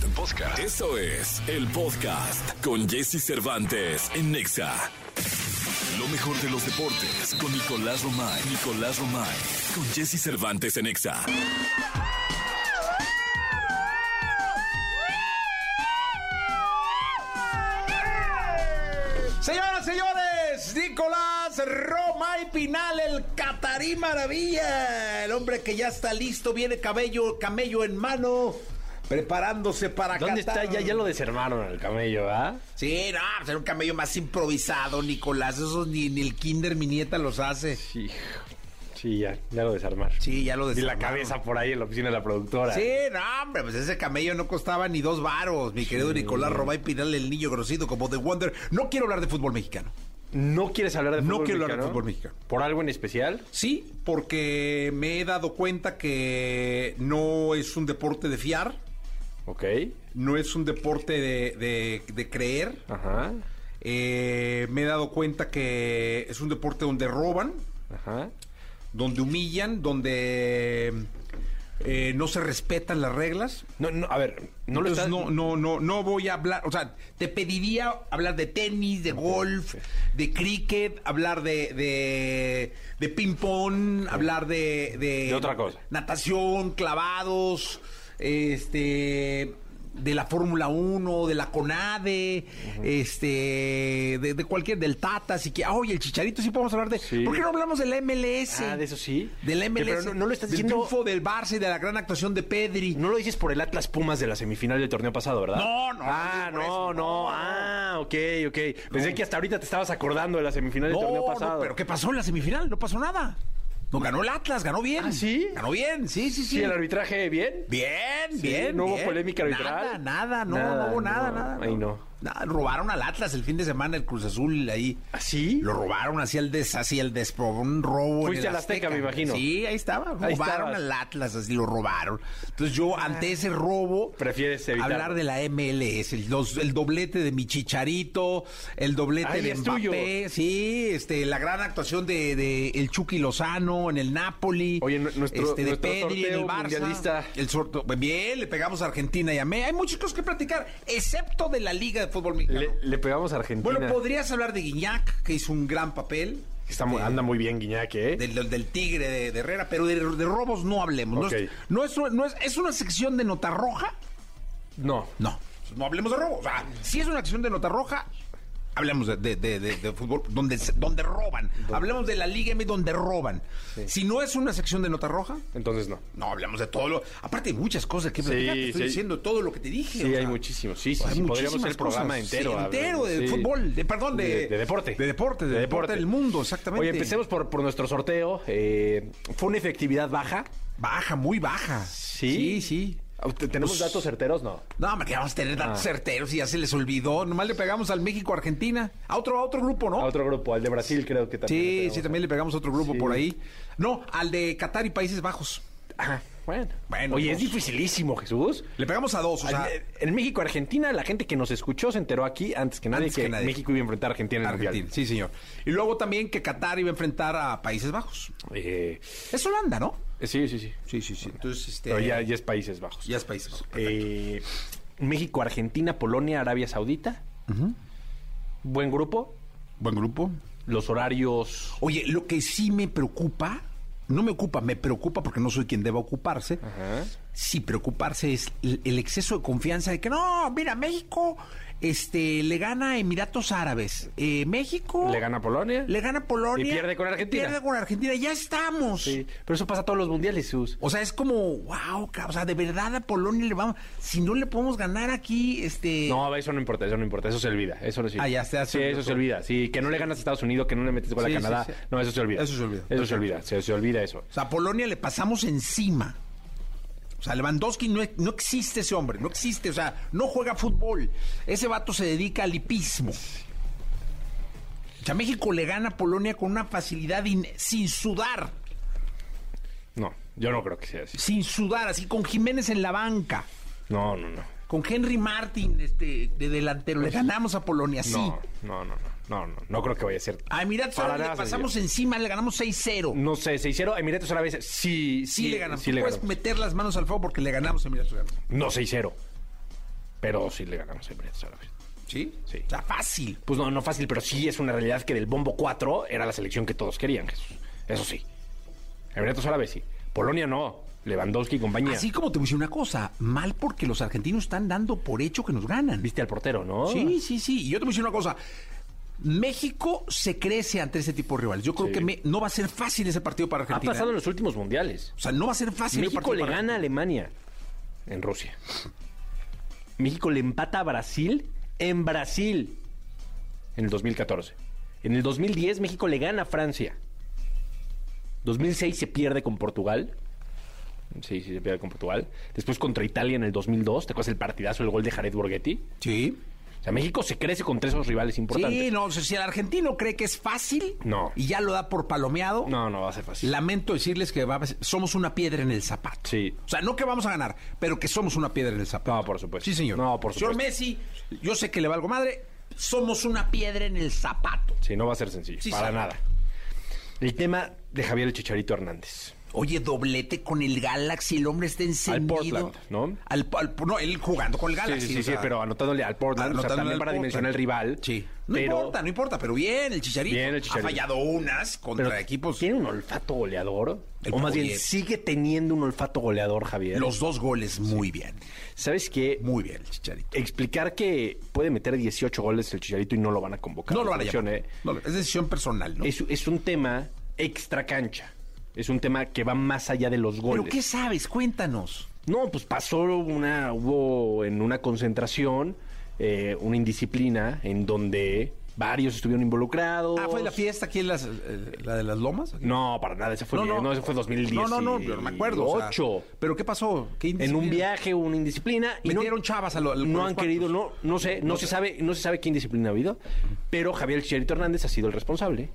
Podcast. Podcast. Eso es el podcast con Jesse Cervantes en Nexa. Lo mejor de los deportes con Nicolás Romay. Nicolás Romay. Con Jesse Cervantes en Nexa. Señoras, señores, Nicolás Roma y Pinal, el Catarí Maravilla, el hombre que ya está listo, viene cabello, camello en mano, preparándose para ¿Dónde Qatar. está? Ya, ya lo desarmaron el camello, ¿ah? Sí, no, pues era un camello más improvisado, Nicolás, esos ni, el kinder mi nieta los hace. Sí, sí, ya, ya lo desarmaron. Sí, ya lo Y la desarmaron. cabeza por ahí en la oficina de la productora. Sí, no, hombre, pues ese camello no costaba ni dos varos, mi querido Nicolás Roma y Pinal, el niño grosito como The Wonder. No quiero hablar de fútbol mexicano. ¿No quieres hablar de No fútbol quiero hablar de mexicano? fútbol mexicano. ¿Por algo en especial? Sí, porque me he dado cuenta que no es un deporte de fiar, Ok. no es un deporte de, de- de creer. Ajá. Eh, me he dado cuenta que es un deporte donde roban, Ajá. donde humillan, donde eh, no se respetan las reglas. No, no, a ver, no lo Entonces, estás... no, no, no, no voy a hablar, o sea, te pediría hablar de tenis, de golf, de cricket, hablar de, de, de ping pong, hablar de, de, De otra cosa. natación, clavados, este de la Fórmula 1, de la CONADE, este, de, de cualquier, del Tata, así que, oye, el Chicharito sí podemos hablar de, Sí. ¿por qué no hablamos de la MLS? Ah, de eso sí. Del MLS, Pero no- no lo estás del diciendo- triunfo del Barça y de la gran actuación de Pedri. No lo dices por el Atlas Pumas de la semifinal del torneo pasado, ¿verdad? No, no, Ah, no eso, no. no. Ah, ok, ok. Pensé que hasta ahorita te estabas acordando de la semifinal del torneo pasado. No, pero ¿qué pasó en la semifinal? No pasó nada. No ganó el Atlas, ganó bien. ¿Ah, sí? Ganó bien, sí, sí, sí. Sí, el arbitraje bien. Bien, Sí, bien. ¿no hubo bien. polémica arbitral? Nada, nada, no, Nada, no hubo nada, no. nada. Ahí no. Robaron al Atlas el fin de semana, el Cruz Azul ahí. ¿Ah, sí? Lo robaron así el des, así el des, un robo. en el al Azteca, me imagino. Sí, ahí estaba. Ahí Robaron estabas. al Atlas, así lo robaron. Entonces yo, ante ese robo, Prefieres evitarlo. hablar de la MLS, el, los- el doblete de mi chicharito, el doblete Ay, de es tuyo. Mbappé, sí, este, la gran actuación de, de el Chucky Lozano en el Napoli. Oye, nu- nuestro- este, de nuestro Pedri en el Barça. El sorteo, bien, le pegamos a Argentina y a México. Hay muchas cosas que platicar, excepto de la Liga de Fútbol Mexicano. Le, le pegamos a Argentina. Bueno, podrías hablar de Guiñac, que hizo un gran papel. Está muy- Este, anda muy bien Guiñac, ¿eh? del, del- del Tigre de, de Herrera, pero de, de robos no hablemos. No, es, no, es, no es, ¿es una sección de nota roja. No. No, no hablemos de robos. O sea, si es una sección de nota roja, hablemos de, de- de- de- de fútbol donde, se- donde roban. Hablemos de la Liga M donde roban. Si no es una sección de nota roja, Entonces no. no hablemos de todo lo. Aparte, hay muchas cosas que Sí, platicar. Te estoy sí. diciendo todo lo que te dije. Sí, o hay sea, muchísimos. Sí, sí, hay sí. Podríamos hacer el programa entero. Sí, entero de Sí. fútbol, de, perdón, de, De- de deporte. De deporte, de, deporte del mundo, exactamente. Oye, empecemos por, por nuestro sorteo. Eh, ¿Fue una efectividad baja? Baja, muy baja. ¿Sí? Sí, sí. ¿Tenemos Pues- datos certeros? No. No, me quedamos a tener datos Ah. certeros y ya se les olvidó. Nomás le pegamos al México-Argentina. A otro, a otro grupo, ¿no? A otro grupo, al de Brasil creo que también. Sí, sí, también le pegamos a otro grupo Sí. por ahí. No, al de Qatar y Países Bajos. Ajá, bueno. Bueno, Oye, dos. es dificilísimo, Jesús. Le pegamos a dos, o sea, Al- en México, Argentina, la gente que nos escuchó se enteró aquí antes que nadie Antes que, que nadie. México iba a enfrentar a Argentina en el Argentina. Mundial. Sí, señor. Y luego también que Qatar iba a enfrentar a Países Bajos. Eh, Es Holanda, ¿no? Sí, sí, sí. Sí, sí, sí. Entonces, este. Pero ya, ya es Países Bajos. ya es Países Bajos. Eh, México, Argentina, Polonia, Arabia Saudita. Buen grupo. Buen grupo. Los horarios. Oye, lo que sí me preocupa, no me ocupa, me preocupa porque no soy quien deba ocuparse. Ajá. Sí, preocuparse es el, el exceso de confianza de que no, mira, México este, le gana Emiratos Árabes. Eh, México Le gana Polonia. le gana Polonia. Y pierde con Argentina. Pierde con Argentina, ya estamos. Sí, pero eso pasa a todos los mundiales, Jesús. O sea, es como, wow, o sea, de verdad a Polonia le vamos, si no le podemos ganar aquí, este... No, eso no importa, eso no importa, eso se olvida, eso no sí. Ah, ya, se hace Sí, eso se olvida. Sí, que no le ganas a Estados Unidos, que no le metes gol Sí, a Canadá. sí. No, eso se olvida. Eso se olvida. Eso se olvida, se, se olvida eso. O sea, a Polonia le pasamos encima. O sea, Lewandowski no, no existe ese hombre, no existe, o sea, no juega fútbol. Ese vato se dedica al hipismo. O sea, México le gana a Polonia con una facilidad in- sin sudar, No, yo no creo que sea así. sin sudar, así con Jiménez en la banca, No, no, no. con Henry Martin este, de delantero. Le ganamos a Polonia, sí. No, no, no, no, no, no, no creo que vaya a ser. A Emiratos Para Árabes le nada pasamos encima, le ganamos 6-0. No sé, se hicieron Emiratos Árabes. Sí, Sí, le ganamos. Sí le puedes ganamos. meter las manos al fuego porque le ganamos a Emiratos Árabes. No, 6-0. Pero sí le ganamos a Emiratos Árabes. ¿Sí? Sí. O sea, fácil. Pues no, no fácil, pero sí es una realidad que del bombo 4 era la selección que todos querían, Jesús. Eso sí. Emiratos Árabes sí. Polonia no. Lewandowski y compañía. Así como te voy a decir una cosa, mal porque los argentinos están dando por hecho que nos ganan. Viste al portero, ¿no? Sí, sí, sí. Y yo te voy a decir una cosa. México se crece ante ese tipo de rivales. Yo creo Sí. que me- no va a ser fácil ese partido para Ha Argentina. pasado en los últimos mundiales. O sea, no va a ser fácil México le para gana a Alemania en Rusia. México le empata a Brasil en Brasil en el 2014. En el 2010 México le gana a Francia. 2006 se pierde con Portugal. Sí, sí, se pierde con Portugal. Después contra Italia en el 2002. ¿Te acuerdas el partidazo, el gol de Jared Borghetti? Sí. O sea, México se crece contra esos rivales importantes. Sí, no, o sea, si el argentino cree que es fácil No. y ya lo da por palomeado, No, no va a ser fácil. lamento decirles que va a- somos una piedra en el zapato. Sí. O sea, no que vamos a ganar, pero que somos una piedra en el zapato. No, por supuesto. Sí, señor. No, por Señor supuesto. Messi, yo sé que le valgo madre, somos una piedra en el zapato. Sí, no va a ser sencillo. Sí, para sabe. nada. El tema de Javier el Chicharito Hernández. Oye, doblete con el Galaxy, el hombre está encendido. Portland, ¿no? Al, al- no, él jugando con el Galaxy. Sí, sí, sí, o sea, sí, pero anotándole al Portland, o sea, anotándole también al para Portland. dimensionar el rival. Sí. No pero importa, no importa, pero bien, el Chicharito. Bien, el Chicharito. Ha fallado unas contra pero equipos. Tiene un olfato goleador. El o más bien, sigue teniendo un olfato goleador, Javier. Los dos goles muy bien. ¿Sabes qué? Muy bien, el Chicharito. Explicar que puede meter 18 goles el Chicharito y no lo van a convocar. No lo van a llamar. ¿eh? No, es decisión personal, ¿no? es, es un tema extra cancha. Es un tema que va más allá de los goles. ¿Pero qué sabes? Cuéntanos. No, pues pasó una, hubo en una concentración eh, una indisciplina en donde varios estuvieron involucrados. Ah, ¿fue la fiesta aquí en las, eh, la de las lomas? No, para nada, ese fue, no, no, ese fue 2010. No, no, no, yo no me acuerdo. o sea, Ocho. ¿Pero qué pasó? ¿Qué en un viaje hubo una indisciplina y no, Metieron chavas a lo- no han cuartos. querido, no, no sé, no, No se sé. sabe, no se sabe qué indisciplina ha habido, pero Javier Chicharito Hernández ha sido el responsable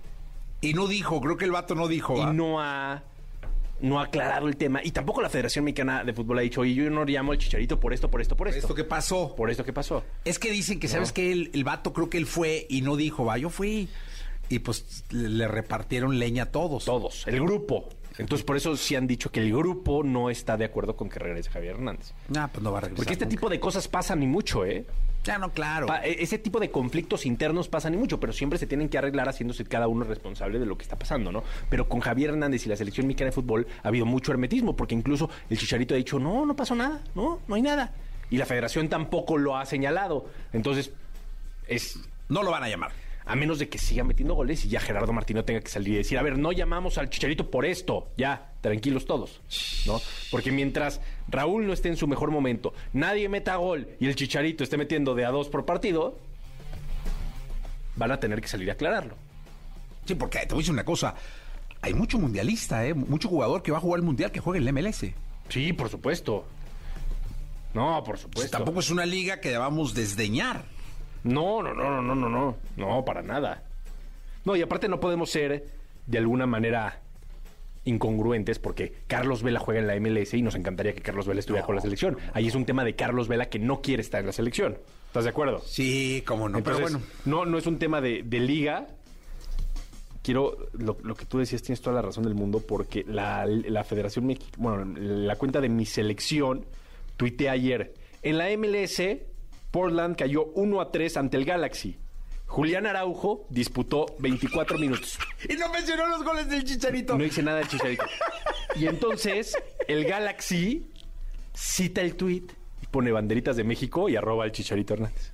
Y no dijo, creo que el vato no dijo. ¿va? y no ha no ha aclarado el tema y tampoco la Federación Mexicana de Fútbol ha dicho, oye, yo no llamo al Chicharito por esto, por esto, por esto. ¿Esto qué pasó? Por esto que pasó. Es que dicen que, ¿sabes que el, el vato creo que él fue y no dijo, va, yo fui. Y pues le, le repartieron leña a todos. Todos, el grupo. Entonces, por eso sí han dicho que el grupo no está de acuerdo con que regrese Javier Hernández. Ah, pues no va a regresar. Porque este nunca. tipo de cosas pasan y mucho, ¿eh? Ya no, claro. Pa- e- ese tipo de conflictos internos pasan y mucho, pero siempre se tienen que arreglar haciéndose cada uno responsable de lo que está pasando, ¿no? Pero con Javier Hernández y la selección mexicana de fútbol ha habido mucho hermetismo, porque incluso el Chicharito ha dicho, no, no pasó nada, no, no hay nada. Y la federación tampoco lo ha señalado. Entonces, es No lo van a llamar. A menos de que siga metiendo goles y ya Gerardo Martino tenga que salir y decir, a ver, no llamamos al Chicharito por esto, ya, tranquilos todos, ¿no? Porque mientras Raúl no esté en su mejor momento, nadie meta gol y el Chicharito esté metiendo de a dos por partido, van a tener que salir a aclararlo. Sí, porque te voy a decir una cosa. Hay mucho mundialista, ¿eh? Mucho jugador que va a jugar el mundial que juega en el MLS. Sí, por supuesto. No, por Pues supuesto. tampoco es una liga que debamos desdeñar. No, no, no, no, no, no, no, no, para nada. No, y aparte no podemos ser de alguna manera incongruentes porque Carlos Vela juega en la MLS y nos encantaría que Carlos Vela estuviera con la selección. Ahí es un tema de Carlos Vela que no quiere estar en la selección. ¿Estás de acuerdo? Sí, cómo no. Entonces, pero bueno. no, no es un tema de, de liga. Quiero, lo, lo que tú decías, tienes toda la razón del mundo, porque la, la Federación Mex- bueno, la cuenta de mi selección, tuiteé ayer. En la MLS, Portland cayó 1 a 3 ante el Galaxy. Julián Araujo disputó 24 minutos. Y no mencionó los goles del Chicharito. No hice nada de Chicharito. Y entonces, el Galaxy cita el tuit y pone banderitas de México y arroba al Chicharito Hernández.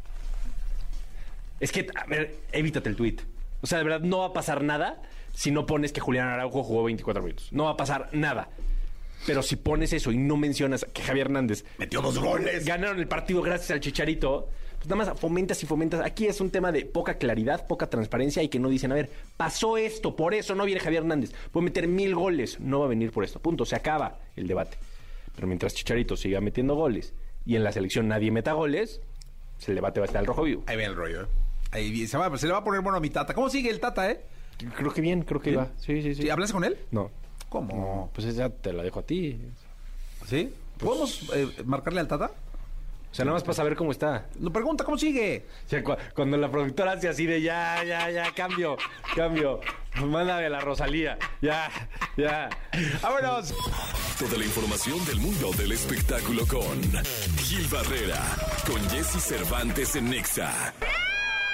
Es que, a ver, evítate el tuit. O sea, de verdad, no va a pasar nada si no pones que Julián Araujo jugó 24 minutos. No va a pasar nada. Pero si pones eso y no mencionas que Javier Hernández Metió dos goles. ganaron el partido gracias al Chicharito, pues nada más fomentas y fomentas. Aquí es un tema de poca claridad, poca transparencia y que no dicen, a ver, pasó esto, por eso no viene Javier Hernández. Puede meter mil goles, no va a venir por esto. Punto, se acaba el debate. Pero mientras Chicharito siga metiendo goles y en la selección nadie meta goles, pues el debate va a estar al rojo vivo. Ahí viene el rollo. ¿eh? Ahí se, va- se le va a poner bueno a mi tata. ¿Cómo sigue el tata, eh? Creo que bien, creo que va. Sí, sí, sí. ¿Sí? ¿Hablaste con él? No. ¿Cómo? No, pues esa te la dejo a ti. ¿Sí? ¿Podemos eh, marcarle al tata? O sea, nada más para saber cómo está. No pregunta cómo sigue. O sea, cu- cuando la productora hace así de ya, ya, ya, cambio, cambio. Mándame la Rosalía. Ya, ya. ¡Vámonos! Toda la información del mundo del espectáculo con Gil Barrera, con Jesse Cervantes en Nexa.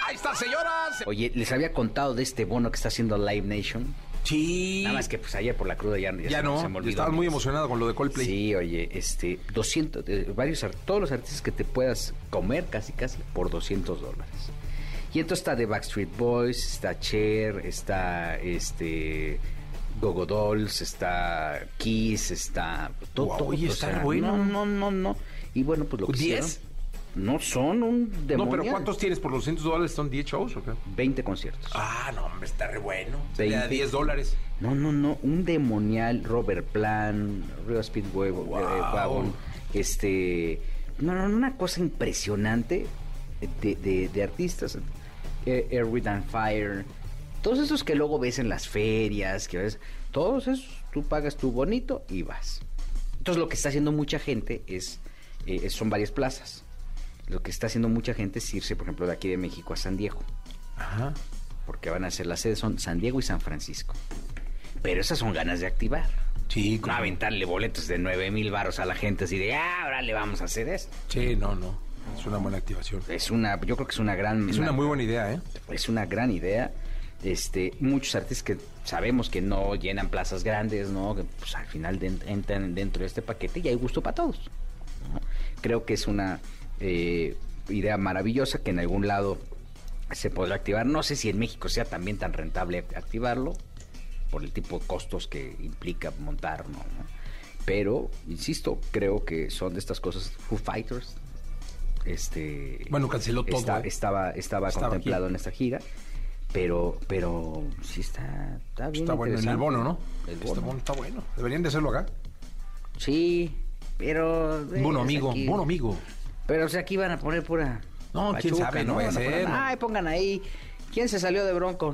Ahí está, señoras. Oye, les había contado de este bono que está haciendo Live Nation. Sí. Nada más que pues ayer por la cruda ya, ya, ya se, no. Se me olvidó estabas muy emocionado con lo de Coldplay. Sí, oye, este, 200, eh, varios, todos los artistas que te puedas comer casi casi por 200 dólares. Y entonces está The Backstreet Boys, está Cher, está este Gogo Dolls, está Kiss, está todo. Oye, está bueno. No, no, no, no. Y bueno, pues lo que ¿10? No son un demonio. No, pero ¿cuántos tienes por los 200 dólares? ¿Son 10 shows o qué? 20 conciertos. Ah, no, hombre, está re bueno. Sería 10 dólares. No, no, no, un demonial Robert Plan, Real Speedway, Wow. eh, Wagon, este, no, no, una cosa impresionante de, de- de artistas, eh, Air, Wind and Fire, todos esos que luego ves en las ferias, que ves, todos esos, tú pagas tu bonito y vas. Entonces lo que está haciendo mucha gente es, eh, son varias plazas. Lo que está haciendo mucha gente es irse, por ejemplo, de aquí de México a San Diego Ajá. porque van a ser las sedes son San Diego y San Francisco. Pero esas son ganas de activar. Sí, No aventarle boletos de 9 mil varos a la gente así de, ah, ahora le vamos a hacer esto. Sí, no, no. Es una buena activación. Es una, yo creo que es una gran... Es una muy buena idea, ¿eh? Es una gran idea. Este, muchos artistas que sabemos que no llenan plazas grandes, ¿no? Que pues al final de- entran dentro de este paquete y hay gusto para todos. ¿no? Creo que es una eh, idea maravillosa que en algún lado se podrá activar. No sé si en México sea también tan rentable activarlo por el tipo de costos que implica montar, ¿no? Pero, insisto, creo que son de estas cosas. Foo Fighters, este, Bueno, canceló todo, está- ¿eh? estaba, estaba, Estaba contemplado aquí. en esta gira, pero, pero sí está, está bien Está bueno en el bono, ¿no? El Está bono. bueno, está bueno. Deberían de hacerlo acá. Sí, pero... Bono amigo, aquí- bono amigo. Pero o sea, aquí van a poner pura... No, quién sabe, no a poner- ser, no. Ay, pongan ahí. ¿Quién se salió de bronco?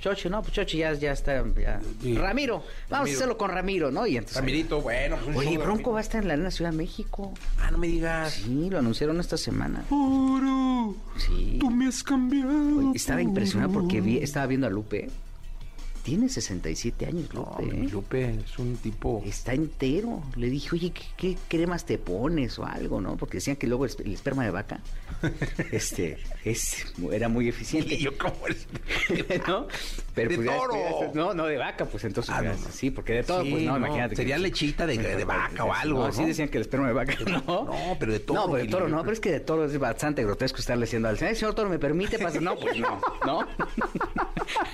Chochi, no, pues Chochi ya, ya está. ya. Sí. Ramiro, vamos Ramiro. a hacerlo con Ramiro, ¿no? Y entonces, Ramirito, bueno. pues Oye, Bronco Ramiro. va a estar en la Arena Ciudad de México. Ah, no me digas. Sí, lo anunciaron esta semana. Puro, Sí. tú me has cambiado. Oye, estaba impresionado porque vi, estaba viendo a Lupe. Tiene 67 años, No, Lupe. mi ¿eh? Lupe es un tipo... Está entero. Le dije, oye, ¿qué, qué cremas te pones o algo, no? Porque decían que luego el, esperma de vaca este, es, era muy eficiente. Y yo como el... ¿no? Pero ¡De pues ya toro! no, no de vaca, pues entonces Ah, no, no. sí, porque de todo, Sí, pues no, no, imagínate. sería que- lechita de- de vaca o algo, No, ¿no? sí decían que el esperma de vaca, ¿no? No, pero de toro, No, pero de toro, no, pero es que de toro es bastante grotesco estarle diciendo al señor, señor toro, ¿me permite pasar? No, pues no, ¿no?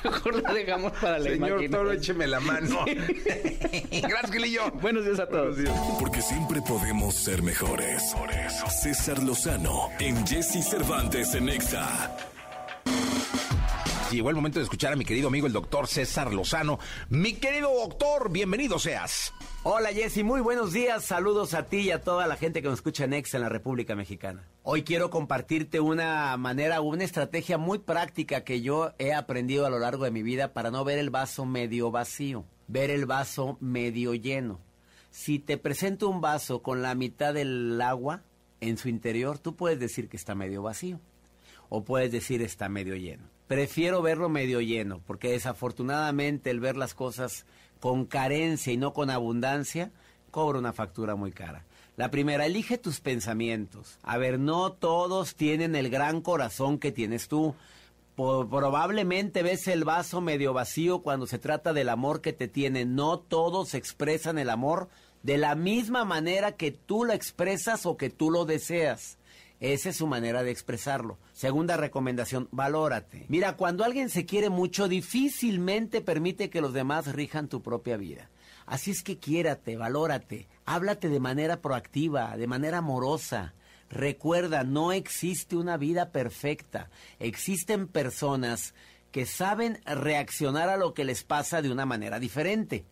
Mejor la dejamos para la Señor. Toro, écheme la mano. Gracias, Gilillo. Buenos días a todos. Porque siempre podemos ser mejores. César Lozano en Jesse Cervantes en Nexa. Llegó el momento de escuchar a mi querido amigo el doctor César Lozano. Mi querido doctor, bienvenido seas. Hola Jessy, muy buenos días. Saludos a ti y a toda la gente que nos escucha en Ex en la República Mexicana. Hoy quiero compartirte una manera, una estrategia muy práctica que yo he aprendido a lo largo de mi vida para no ver el vaso medio vacío, ver el vaso medio lleno. Si te presento un vaso con la mitad del agua en su interior, tú puedes decir que está medio vacío o puedes decir está medio lleno. Prefiero verlo medio lleno, porque desafortunadamente el ver las cosas con carencia y no con abundancia cobra una factura muy cara. La primera, elige tus pensamientos. A ver, no todos tienen el gran corazón que tienes tú. Probablemente ves el vaso medio vacío cuando se trata del amor que te tienen. No todos expresan el amor de la misma manera que tú lo expresas o que tú lo deseas. Esa es su manera de expresarlo. Segunda recomendación, valórate. Mira, cuando alguien se quiere mucho, difícilmente permite que los demás rijan tu propia vida. Así es que quiérate, valórate, háblate de manera proactiva, de manera amorosa. Recuerda, no existe una vida perfecta. Existen personas que saben reaccionar a lo que les pasa de una manera diferente.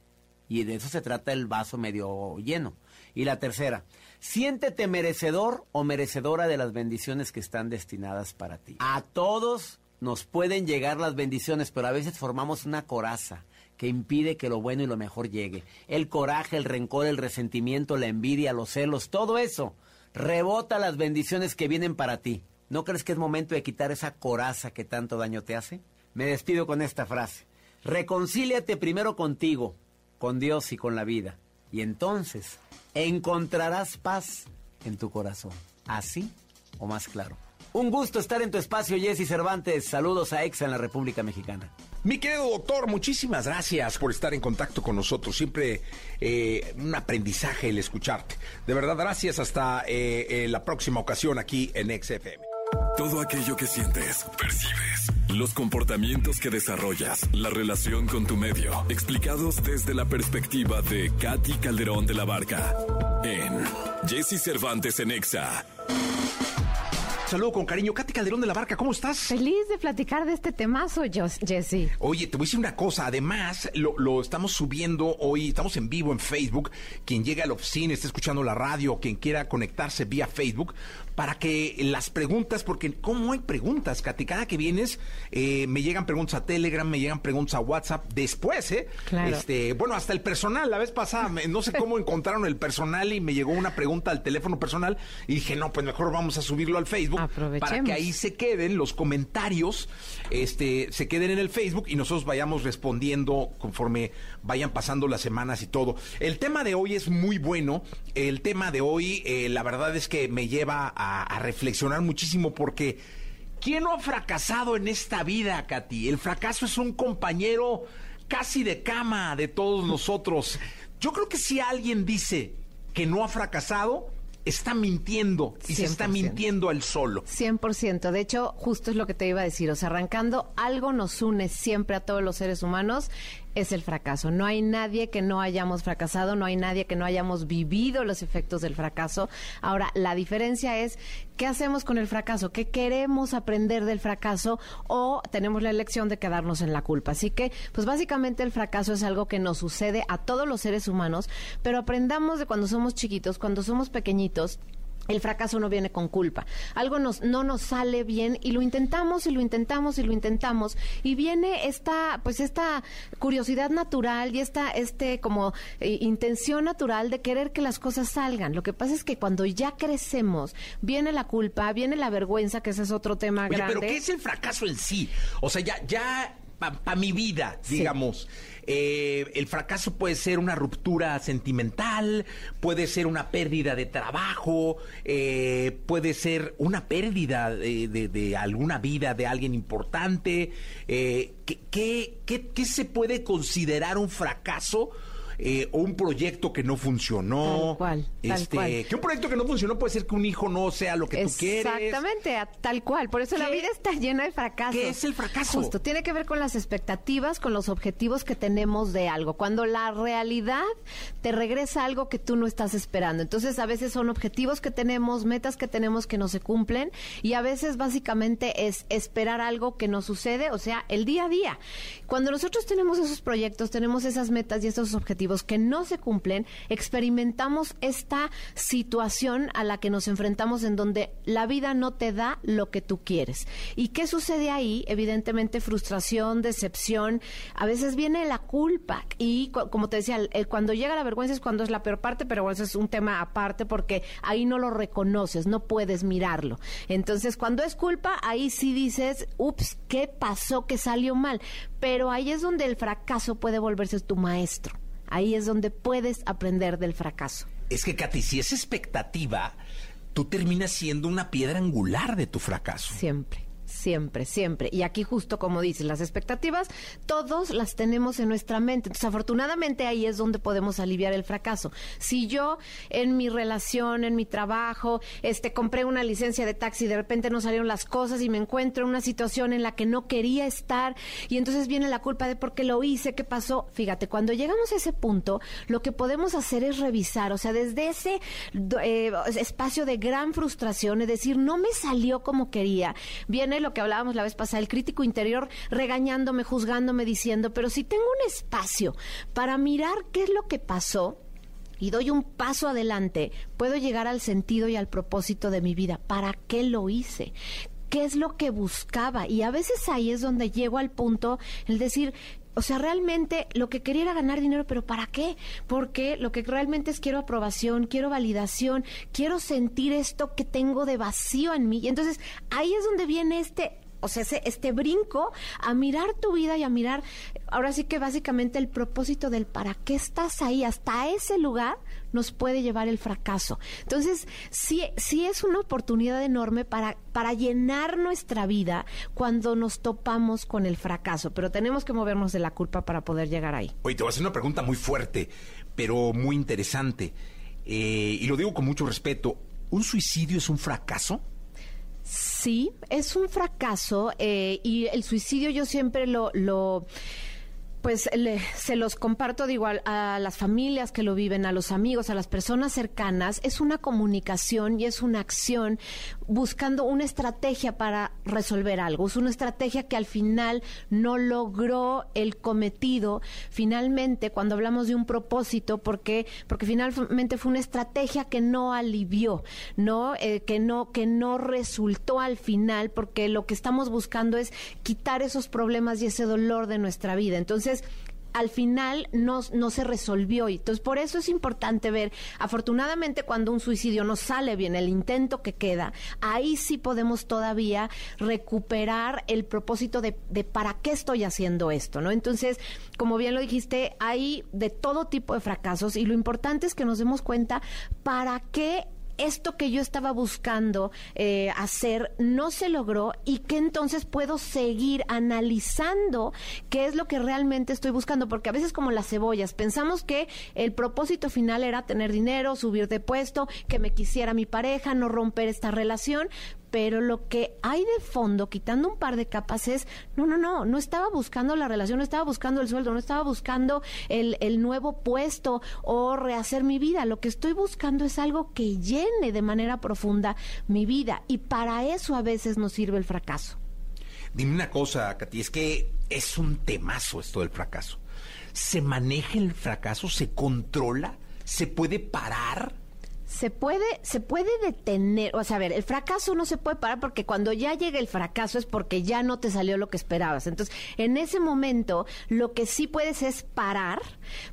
Y de eso se trata el vaso medio lleno. Y la tercera, siéntete merecedor o merecedora de las bendiciones que están destinadas para ti. A todos nos pueden llegar las bendiciones, pero a veces formamos una coraza que impide que lo bueno y lo mejor llegue. El coraje, el rencor, el resentimiento, la envidia, los celos, todo eso Rebota las bendiciones que vienen para ti. ¿No crees que es momento de quitar esa coraza que tanto daño te hace? Me despido con esta frase. Reconcíliate primero contigo, con Dios y con la vida. Y entonces encontrarás paz en tu corazón. Así o más claro. Un gusto estar en tu espacio, Jesse Cervantes. Saludos a EXA en la República Mexicana. Mi querido doctor, muchísimas gracias por estar en contacto con nosotros. Siempre eh, un aprendizaje el escucharte. De verdad, gracias. Hasta eh, eh, la próxima ocasión aquí en XFM. Todo aquello que sientes, percibes, los comportamientos que desarrollas, la relación con tu medio, explicados desde la perspectiva de Katy Calderón de la Barca en Jesse Cervantes en Exa. Saludo con cariño. Katy Calderón de la Barca, ¿cómo estás? Feliz de platicar de este temazo, Jessy. Oye, te voy a decir una cosa. Además, lo, lo estamos subiendo hoy, estamos en vivo en Facebook. Quien llegue a la oficina, esté escuchando la radio, quien quiera conectarse vía Facebook, para que las preguntas, porque ¿cómo hay preguntas, Katy? Cada que vienes, eh, me llegan preguntas a Telegram, me llegan preguntas a WhatsApp. Después, ¿eh? Claro. Este, bueno, hasta el personal. La vez pasada, me- no sé cómo encontraron el personal y me llegó una pregunta al teléfono personal y dije, no, pues mejor vamos a subirlo al Facebook para que ahí se queden los comentarios, este, se queden en el Facebook y nosotros vayamos respondiendo conforme vayan pasando las semanas y todo. El tema de hoy es muy bueno. El tema de hoy, eh, la verdad es que me lleva a, a reflexionar muchísimo porque ¿quién no ha fracasado en esta vida, Katy? El fracaso es un compañero casi de cama de todos nosotros. Yo creo que si alguien dice que no ha fracasado, está mintiendo y se está 100%. mintiendo al solo. 100%. De hecho, justo es lo que te iba a decir. O sea, arrancando, algo nos une siempre a todos los seres humanos, es el fracaso. No hay nadie que no hayamos fracasado, no hay nadie que no hayamos vivido los efectos del fracaso. Ahora, la diferencia es, ¿qué hacemos con el fracaso? ¿Qué queremos aprender del fracaso? O tenemos la elección de quedarnos en la culpa. Así que, pues básicamente el fracaso es algo que nos sucede a todos los seres humanos, pero aprendamos de cuando somos chiquitos, cuando somos pequeñitos, el fracaso no viene con culpa. Algo nos, no nos sale bien y lo intentamos y lo intentamos y lo intentamos y viene esta, pues esta curiosidad natural y esta, este como eh, intención natural de querer que las cosas salgan. Lo que pasa es que cuando ya crecemos viene la culpa, viene la vergüenza, que ese es otro tema Oye, grande. pero ¿qué es el fracaso en sí? O sea, ya, ya, para mi vida, Sí. digamos. eh, el fracaso puede ser una ruptura sentimental, puede ser una pérdida de trabajo, eh, puede ser una pérdida de, de- de alguna vida de alguien importante. Eh, ¿qué, qué, qué- qué se puede considerar un fracaso? Eh, o un proyecto que no funcionó. Tal cual, tal Este, cual. Que un proyecto que no funcionó puede ser que un hijo no sea lo que tú quieres. Exactamente, tal cual. Por eso la vida está llena de fracasos. ¿Qué es el fracaso? Justo, tiene que ver con las expectativas, con los objetivos que tenemos de algo. Cuando la realidad te regresa algo que tú no estás esperando. Entonces, a veces son objetivos que tenemos, metas que tenemos que no se cumplen y a veces básicamente es esperar algo que no sucede, o sea, el día a día. Cuando nosotros tenemos esos proyectos, tenemos esas metas y esos que no se cumplen, experimentamos esta situación a la que nos enfrentamos en donde la vida no te da lo que tú quieres. ¿Y qué sucede ahí? Evidentemente frustración, decepción, a veces viene la culpa y como te decía, el- cuando llega la vergüenza es cuando es la peor parte, pero eso es un tema aparte porque ahí no lo reconoces, no puedes mirarlo. Entonces, cuando es culpa, ahí sí dices, ups, ¿qué pasó que salió mal? Pero ahí es donde el fracaso puede volverse tu maestro. Ahí es donde puedes aprender del fracaso. Es que, Katy, si es expectativa, tú terminas siendo una piedra angular de tu fracaso. Siempre. Siempre, siempre. Y aquí justo como dices, las expectativas, todos las tenemos en nuestra mente. Entonces, afortunadamente ahí es donde podemos aliviar el fracaso. Si yo en mi relación, en mi trabajo, este, compré una licencia de taxi y de repente no salieron las cosas y me encuentro en una situación en la que no quería estar y entonces viene la culpa de por qué lo hice, qué pasó. Fíjate, cuando llegamos a ese punto, lo que podemos hacer es revisar, o sea, desde ese eh, espacio de gran frustración, es decir, no me salió como quería, viene lo que hablábamos la vez pasada, el crítico interior regañándome, juzgándome, diciendo, pero si tengo un espacio para mirar qué es lo que pasó, y doy un paso adelante, puedo llegar al sentido y al propósito de mi vida. ¿Para qué lo hice? ¿Qué es lo que buscaba? Y a veces ahí es donde llego al punto, el decir, o sea, realmente lo que quería era ganar dinero, pero ¿para qué? Porque lo que realmente es quiero aprobación, quiero validación, quiero sentir esto que tengo de vacío en mí. Y entonces ahí es donde viene este o sea, ese, este brinco a mirar tu vida y a mirar, ahora sí que básicamente el propósito del para qué estás ahí, hasta ese lugar nos puede llevar el fracaso. Entonces, sí, sí es una oportunidad enorme para, para llenar nuestra vida cuando nos topamos con el fracaso, pero tenemos que movernos de la culpa para poder llegar ahí. Oye, te voy a hacer una pregunta muy fuerte, pero muy interesante. Eh, y lo digo con mucho respeto. ¿Un suicidio es un fracaso? Sí, es un fracaso eh, y el suicidio yo siempre lo, lo pues se los comparto, digo, a, las familias que lo viven, a los amigos, a las personas cercanas, es una comunicación y es una acción buscando una estrategia para resolver algo. Es una estrategia que al final no logró el cometido. Finalmente, cuando hablamos de un propósito, porque porque finalmente fue una estrategia que no alivió, no eh, que no que no resultó al final, porque lo que estamos buscando es quitar esos problemas y ese dolor de nuestra vida. Entonces al final no, no se resolvió. Y entonces, por eso es importante ver, afortunadamente, cuando un suicidio no sale bien, el intento que queda, ahí sí podemos todavía recuperar el propósito de, de para qué estoy haciendo esto, ¿no? Entonces, como bien lo dijiste, hay de todo tipo de fracasos y lo importante es que nos demos cuenta para qué esto que yo estaba buscando eh, hacer no se logró y que entonces puedo seguir analizando qué es lo que realmente estoy buscando, porque a veces como las cebollas, pensamos que el propósito final era tener dinero, subir de puesto, que me quisiera mi pareja, no romper esta relación, pero lo que hay de fondo, quitando un par de capas, es, no, no, no, no estaba buscando la relación, no estaba buscando el sueldo, no estaba buscando el, el nuevo puesto o rehacer mi vida. Lo que estoy buscando es algo que llene de manera profunda mi vida y para eso a veces nos sirve el fracaso. Dime una cosa, Katy, es que es un temazo esto del fracaso. ¿Se maneja el fracaso? ¿Se controla? ¿Se puede parar? Se puede, se puede detener, o sea, a ver, el fracaso no se puede parar porque cuando ya llega el fracaso es porque ya no te salió lo que esperabas. Entonces, en ese momento, lo que sí puedes es parar,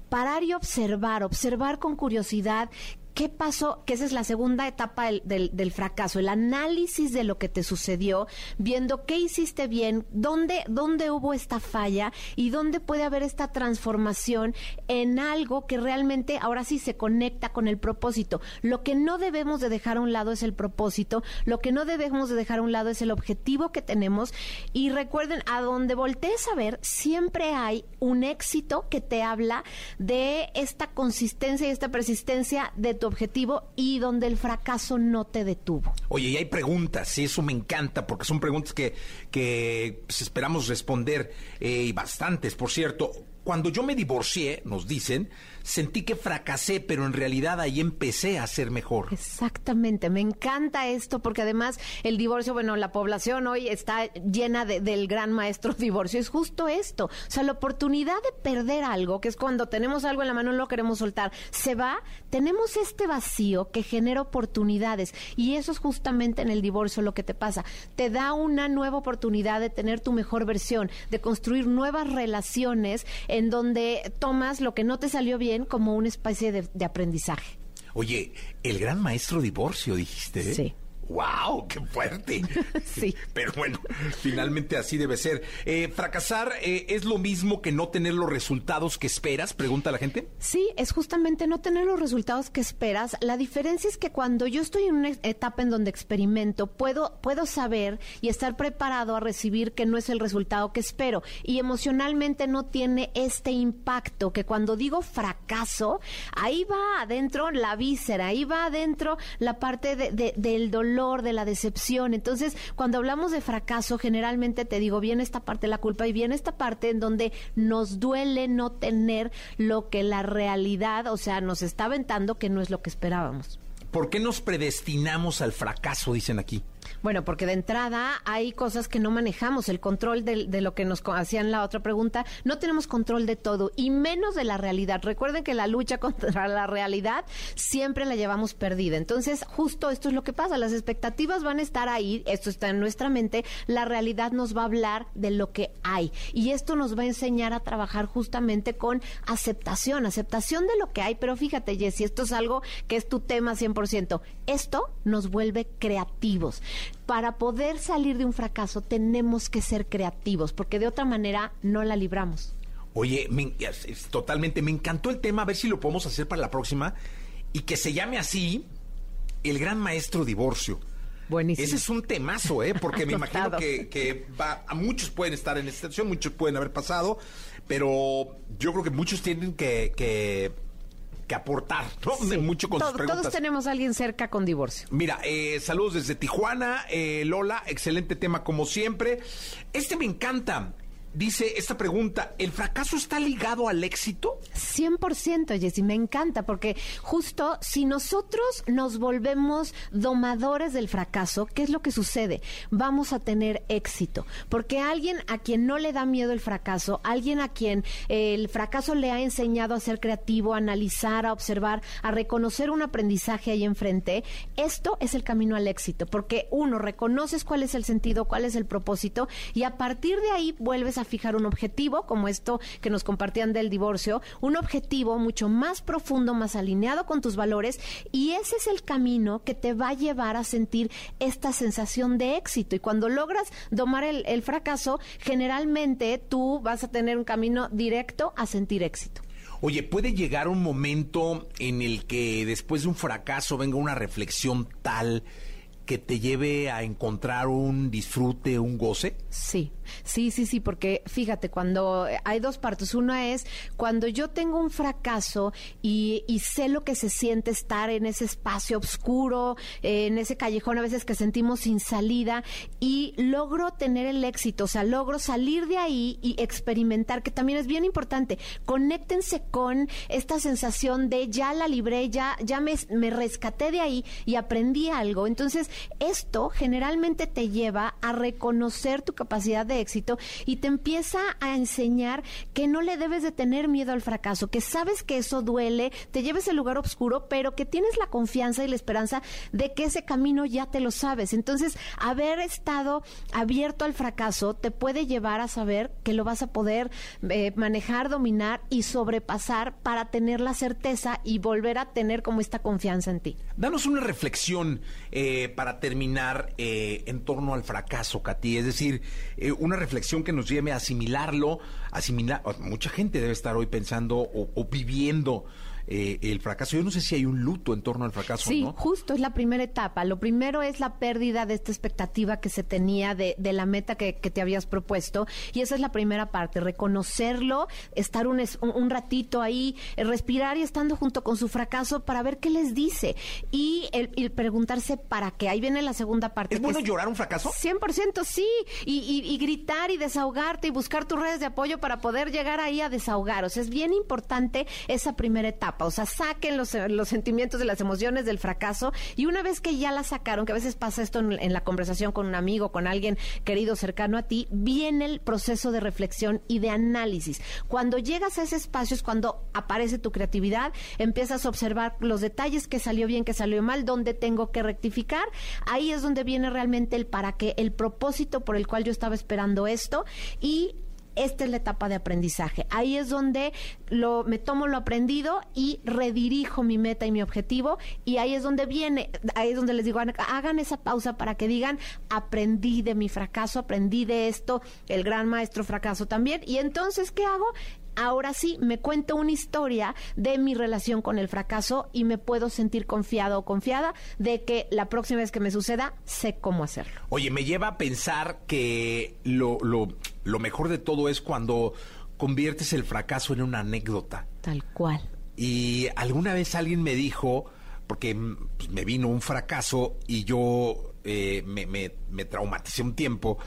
parar y observar, observar con curiosidad ¿Qué pasó? Que esa es la segunda etapa del, del, fracaso, el análisis de lo que te sucedió, viendo qué hiciste bien, dónde, dónde hubo esta falla y dónde puede haber esta transformación en algo que realmente ahora sí se conecta con el propósito. Lo que no debemos de dejar a un lado es el propósito, lo que no debemos de dejar a un lado es el objetivo que tenemos y recuerden, a donde voltees a ver, siempre hay un éxito que te habla de esta consistencia y esta persistencia de objetivo y donde el fracaso no te detuvo. Oye, y hay preguntas, y eso me encanta, porque son preguntas que, que pues, esperamos responder, eh, y bastantes, por cierto. Cuando yo me divorcié, nos dicen, sentí que fracasé, pero en realidad ahí empecé a ser mejor. Exactamente, me encanta esto porque además el divorcio, bueno, la población hoy está llena del gran maestro divorcio, es justo esto, o sea, la oportunidad de perder algo, que es cuando tenemos algo en la mano y no lo queremos soltar, se va, tenemos este vacío que genera oportunidades y eso es justamente en el divorcio lo que te pasa, te da una nueva oportunidad de tener tu mejor versión, de construir nuevas relaciones en donde tomas lo que no te salió bien, como una especie de, aprendizaje. Oye, el gran maestro divorcio, dijiste. Sí. ¡Wow! ¡Qué fuerte! sí. Pero bueno, finalmente así debe ser. Eh, ¿Fracasar eh, es lo mismo que no tener los resultados que esperas? Pregunta la gente. Sí, es justamente no tener los resultados que esperas. La diferencia es que cuando yo estoy en una etapa en donde experimento, puedo, puedo saber y estar preparado a recibir que no es el resultado que espero. Y emocionalmente no tiene este impacto que cuando digo fracaso, ahí va adentro la víscera, ahí va adentro la parte del dolor de la decepción. Entonces, cuando hablamos de fracaso, generalmente te digo, viene esta parte de la culpa y viene esta parte en donde nos duele no tener lo que la realidad, o sea, nos está aventando que no es lo que esperábamos. ¿Por qué nos predestinamos al fracaso, dicen aquí? Bueno, porque de entrada hay cosas que no manejamos, el control de, lo que nos hacían la otra pregunta, no tenemos control de todo y menos de la realidad. Recuerden que la lucha contra la realidad siempre la llevamos perdida. Entonces, justo esto es lo que pasa, las expectativas van a estar ahí, esto está en nuestra mente, la realidad nos va a hablar de lo que hay y esto nos va a enseñar a trabajar justamente con aceptación, aceptación de lo que hay, pero fíjate, Jessy, esto es algo que es tu tema 100%. Esto nos vuelve creativos. Para poder salir de un fracaso tenemos que ser creativos, porque de otra manera no la libramos. Oye, me- es- es totalmente, me encantó el tema, a ver si lo podemos hacer para la próxima. Y que se llame así, el gran maestro divorcio. Buenísimo. Ese es un temazo, ¿eh? Porque me imagino que, que va, a muchos pueden estar en esta situación, muchos pueden haber pasado, pero yo creo que muchos tienen que, que, que aportar, ¿no? Sí. Mucho con sus preguntas. Todos tenemos a alguien cerca con divorcio. Mira, eh, saludos desde Tijuana. eh, Lola, excelente tema como siempre. Este me encanta. Dice esta pregunta, ¿el fracaso está ligado al éxito? 100%, Jessy, me encanta, porque justo si nosotros nos volvemos domadores del fracaso, ¿qué es lo que sucede? Vamos a tener éxito, porque alguien a quien no le da miedo el fracaso, alguien a quien eh, el fracaso le ha enseñado a ser creativo, a analizar, a observar, a reconocer un aprendizaje ahí enfrente, esto es el camino al éxito, porque uno, reconoces cuál es el sentido, cuál es el propósito, y a partir de ahí vuelves a fijar un objetivo, como esto que nos compartían del divorcio, un objetivo mucho más profundo, más alineado con tus valores, y ese es el camino que te va a llevar a sentir esta sensación de éxito. Y cuando logras domar el, el fracaso, generalmente tú vas a tener un camino directo a sentir éxito. Oye, ¿puede llegar un momento en el que después de un fracaso venga una reflexión tal que te lleve a encontrar un disfrute, un goce? Sí, sí, sí, sí, porque fíjate, cuando eh, hay dos partes, una es cuando yo tengo un fracaso y, y sé lo que se siente estar en ese espacio oscuro, eh, en ese callejón a veces que sentimos sin salida y logro tener el éxito, o sea, logro salir de ahí y experimentar, que también es bien importante, conéctense con esta sensación de ya la libré, ya, ya me, me rescaté de ahí y aprendí algo. Entonces, esto generalmente te lleva a reconocer tu capacidad de éxito y te empieza a enseñar que no le debes de tener miedo al fracaso, que sabes que eso duele, te lleves el lugar oscuro, pero que tienes la confianza y la esperanza de que ese camino ya te lo sabes. Entonces, haber estado abierto al fracaso te puede llevar a saber que lo vas a poder eh, manejar, dominar y sobrepasar para tener la certeza y volver a tener como esta confianza en ti. Danos una reflexión eh, para terminar eh, en torno al fracaso, Katy. Es decir, eh, una reflexión que nos lleve a asimilarlo, asimilar. Mucha gente debe estar hoy pensando o, o viviendo eh, el fracaso. Yo no sé si hay un luto en torno al fracaso, Sí, ¿no? justo es la primera etapa. Lo primero es la pérdida de esta expectativa que se tenía de, de la meta que, que te habías propuesto. Y esa es la primera parte, reconocerlo, estar un, es- un- un ratito ahí, eh, respirar y estando junto con su fracaso para ver qué les dice. Y, el, preguntarse para qué. Ahí viene la segunda parte. ¿Es bueno llorar un fracaso? 100% sí, y, y- y gritar y desahogarte y buscar tus redes de apoyo para poder llegar ahí a desahogar. O sea, es bien importante esa primera etapa. O sea, saquen los, los sentimientos y las emociones del fracaso y una vez que ya la sacaron, que a veces pasa esto en, en la conversación con un amigo, con alguien querido cercano a ti, viene el proceso de reflexión y de análisis. Cuando llegas a ese espacio es cuando aparece tu creatividad, empiezas a observar los detalles que salió bien, que salió mal, dónde tengo que rectificar. Ahí es donde viene realmente el para qué, el propósito por el cual yo estaba esperando esto y esta es la etapa de aprendizaje. Ahí es donde lo, me tomo lo aprendido y redirijo mi meta y mi objetivo. Y ahí es donde viene, ahí es donde les digo, hagan esa pausa para que digan, aprendí de mi fracaso, aprendí de esto, el gran maestro fracaso también. Y entonces, ¿qué hago? Ahora sí, me cuento una historia de mi relación con el fracaso y me puedo sentir confiado o confiada de que la próxima vez que me suceda, sé cómo hacerlo. Oye, me lleva a pensar que lo, lo, lo mejor de todo es cuando conviertes el fracaso en una anécdota. Tal cual. Y alguna vez alguien me dijo, porque mm, pues, me vino un fracaso y yo eh, me, me- me traumaticé un tiempo,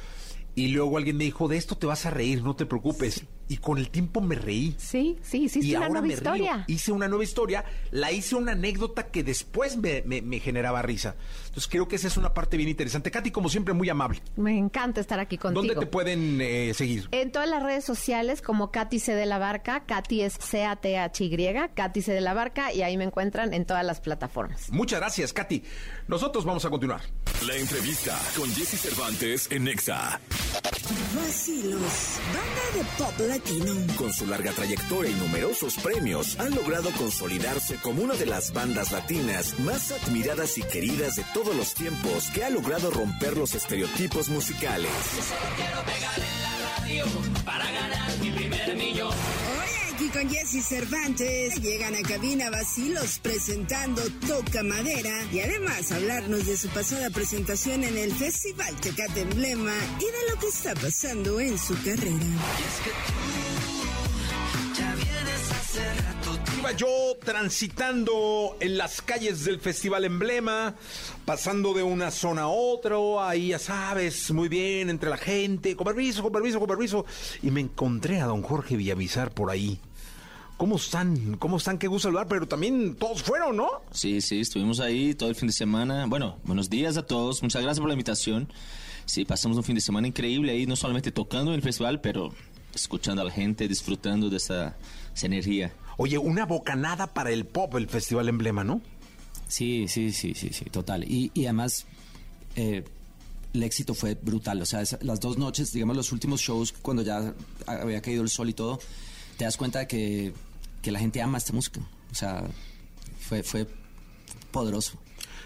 Y luego alguien me dijo, de esto te vas a reír, no te preocupes. Y con el tiempo me reí. Sí, sí, hiciste y una ahora nueva me historia. río. Hice una nueva historia, la hice una anécdota que después me, me- me generaba risa. Entonces creo que esa es una parte bien interesante. Katy, como siempre, muy amable. Me encanta estar aquí contigo. ¿Dónde te pueden eh, seguir? En todas las redes sociales como Katy C de la Barca, Katy es C-A-T-H-Y, Katy C de la Barca, y ahí me encuentran en todas las plataformas. Muchas gracias, Katy. Nosotros vamos a continuar. La entrevista con Jesse Cervantes en Nexa. Vacilos, banda de pop latino. Con su larga trayectoria y numerosos premios, han logrado consolidarse como una de las bandas latinas más admiradas y queridas de todos los tiempos, que ha logrado romper los estereotipos musicales. Hoy aquí con Jesse Cervantes llegan a cabina Vacilos presentando Toca Madera y además hablarnos de su pasada presentación en el Festival Tecate Emblema y de lo que está pasando en su carrera. Iba yo transitando en las calles del Festival Emblema, pasando de una zona a otra, ahí ya sabes, muy bien, entre la gente, con permiso, con permiso, con permiso, y me encontré a don Jorge Villamizar por ahí. ¿Cómo están? ¿Cómo están? Qué gusto saludar, pero también todos fueron, ¿no? Sí, sí, estuvimos ahí todo el fin de semana. Bueno, buenos días a todos. Muchas gracias por la invitación. Sí, pasamos un fin de semana increíble ahí, no solamente tocando en el festival, pero escuchando a la gente, disfrutando de esa, esa energía. Oye, una bocanada para el pop, el Festival Emblema, ¿no? Sí, sí, sí, sí, sí, total. Y, y además, eh, el éxito fue brutal. O sea, las dos noches, digamos, los últimos shows, cuando ya había caído el sol y todo, te das cuenta de que, que la gente ama esta música. O sea, fue, fue poderoso.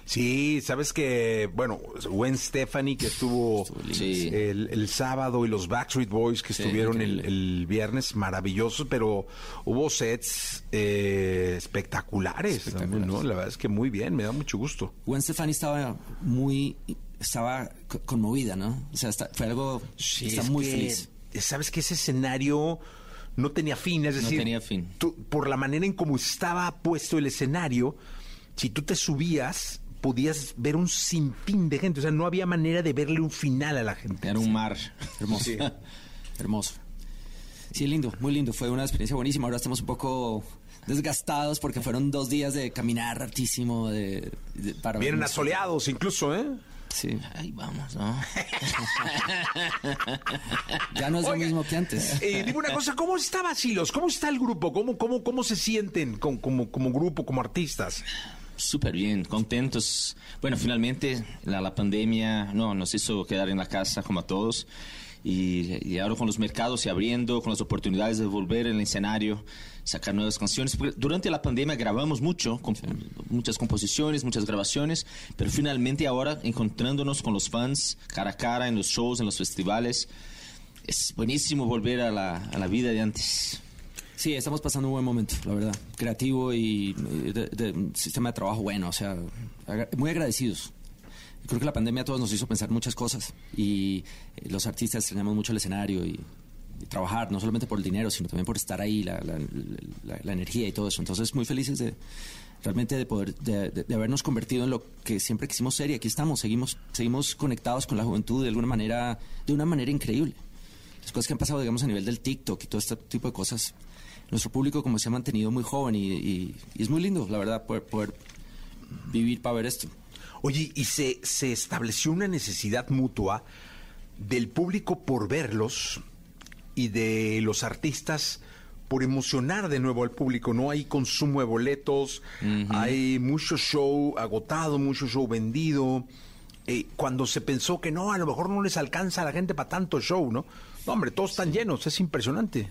Sí, sabes que, bueno, Gwen Stefani que estuvo Sí. el, el sábado y los Backstreet Boys que Sí, estuvieron el, el viernes, maravillosos, pero hubo sets eh, espectaculares, también, ¿no? La verdad es que muy bien, me da mucho gusto. Gwen Stefani estaba muy, estaba co- conmovida, ¿no? O sea, está- fue algo, está es muy que, feliz. Sabes que ese escenario no tenía fin, es No decir, tenía fin. tú- por la manera en cómo estaba puesto el escenario, si tú te subías, podías ver un sinfín de gente, o sea, no había manera de verle un final a la gente. Era un mar. Hermoso. Hermoso. Sí, lindo, muy lindo. Fue una experiencia buenísima. Ahora estamos un poco desgastados porque fueron dos días de caminar hartísimo. De, de- para Vienen asoleados incluso, ¿eh? Sí. Ahí vamos, ¿no? Ya no es Oiga, lo mismo que antes. Eh, dime una cosa, ¿cómo está Basilos? ¿Cómo está el grupo? ¿Cómo, cómo, cómo se sienten con- como, como grupo, como artistas? Súper bien, contentos. Bueno, finalmente la, la pandemia no, nos hizo quedar en la casa como a todos. Y, y ahora con los mercados se abriendo, con las oportunidades de volver al escenario, sacar nuevas canciones. Porque durante la pandemia grabamos mucho, con muchas composiciones, muchas grabaciones, pero finalmente ahora encontrándonos con los fans cara a cara en los shows, en los festivales. Es buenísimo volver a la, a la vida de antes. Sí, estamos pasando un buen momento, la verdad. Creativo y eh, de, de sistema de trabajo bueno, o sea, muy agradecidos. Creo que la pandemia a todos nos hizo pensar muchas cosas y eh, los artistas extrañamos mucho el escenario y trabajar, no solamente por el dinero, sino también por estar ahí, la, la- la- la energía y todo eso. Entonces, muy felices de realmente de poder, de, de- habernos convertido en lo que siempre quisimos ser y aquí estamos, seguimos, seguimos conectados con la juventud de alguna manera, de una manera increíble las cosas que han pasado, digamos, a nivel del TikTok y todo este tipo de cosas, nuestro público como se ha mantenido muy joven y es muy lindo, la verdad, poder, poder vivir para ver esto. Oye, y se, se estableció una necesidad mutua del público por verlos y de los artistas por emocionar de nuevo al público, ¿no? Hay consumo de boletos, hay mucho show agotado, mucho show vendido. Eh, cuando se pensó que no, a lo mejor no les alcanza a la gente para tanto show, ¿no? No, hombre, todos están llenos, es impresionante.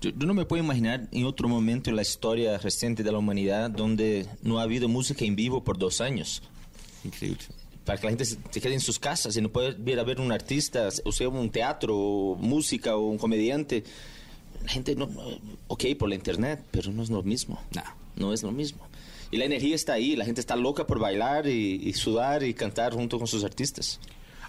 Yo, yo no me puedo imaginar en otro momento en la historia reciente de la humanidad donde no ha habido música en vivo por dos años. Increíble. Para que la gente se, se quede en sus casas y no pueda ir a ver un artista, o sea, un teatro, o música o un comediante. La gente no, no- ok por la internet, pero no es lo mismo. No. No es lo mismo. Y la energía está ahí, la gente está loca por bailar y, y sudar y cantar junto con sus artistas.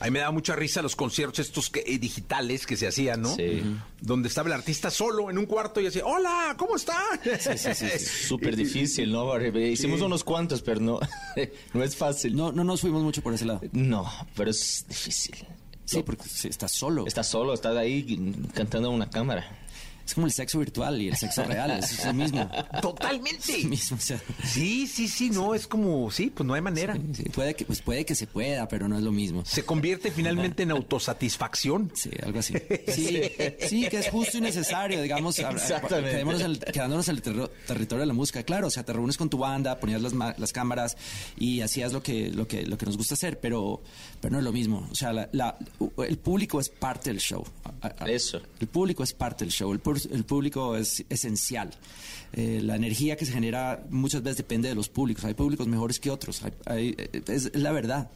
A mí me da mucha risa los conciertos estos que, eh, digitales que se hacían, ¿no? Sí. Donde estaba el artista solo en un cuarto y decía, hola, ¿cómo está? Súper difícil, ¿no? Hicimos Sí. unos cuantos, pero no, no es fácil. No, no nos fuimos mucho por ese lado. No, pero es difícil. Sí, porque sí, estás solo. Estás solo, estás ahí cantando a una cámara. Es como el sexo virtual y el sexo real, es, lo mismo. Totalmente. Es lo mismo, o sea, Sí, sí, sí, no, es como, sí, pues no hay manera. sí, puede, que, pues puede que se pueda, pero no es lo mismo. Se convierte finalmente en autosatisfacción. Sí, algo así. Sí, sí, que es justo y necesario, digamos, quedémonos en el- quedándonos en el terro- territorio de la música. Claro, o sea, te reúnes con tu banda, ponías las, ma- las cámaras y hacías lo que, lo, que, lo que nos gusta hacer, pero, pero no es lo mismo. O sea, la- la- el público es parte del show. Eso. El público es parte del show, el, pu- el público es esencial. Eh, la energía que se genera muchas veces depende de los públicos. Hay públicos mejores que otros, hay- hay- es, es la verdad.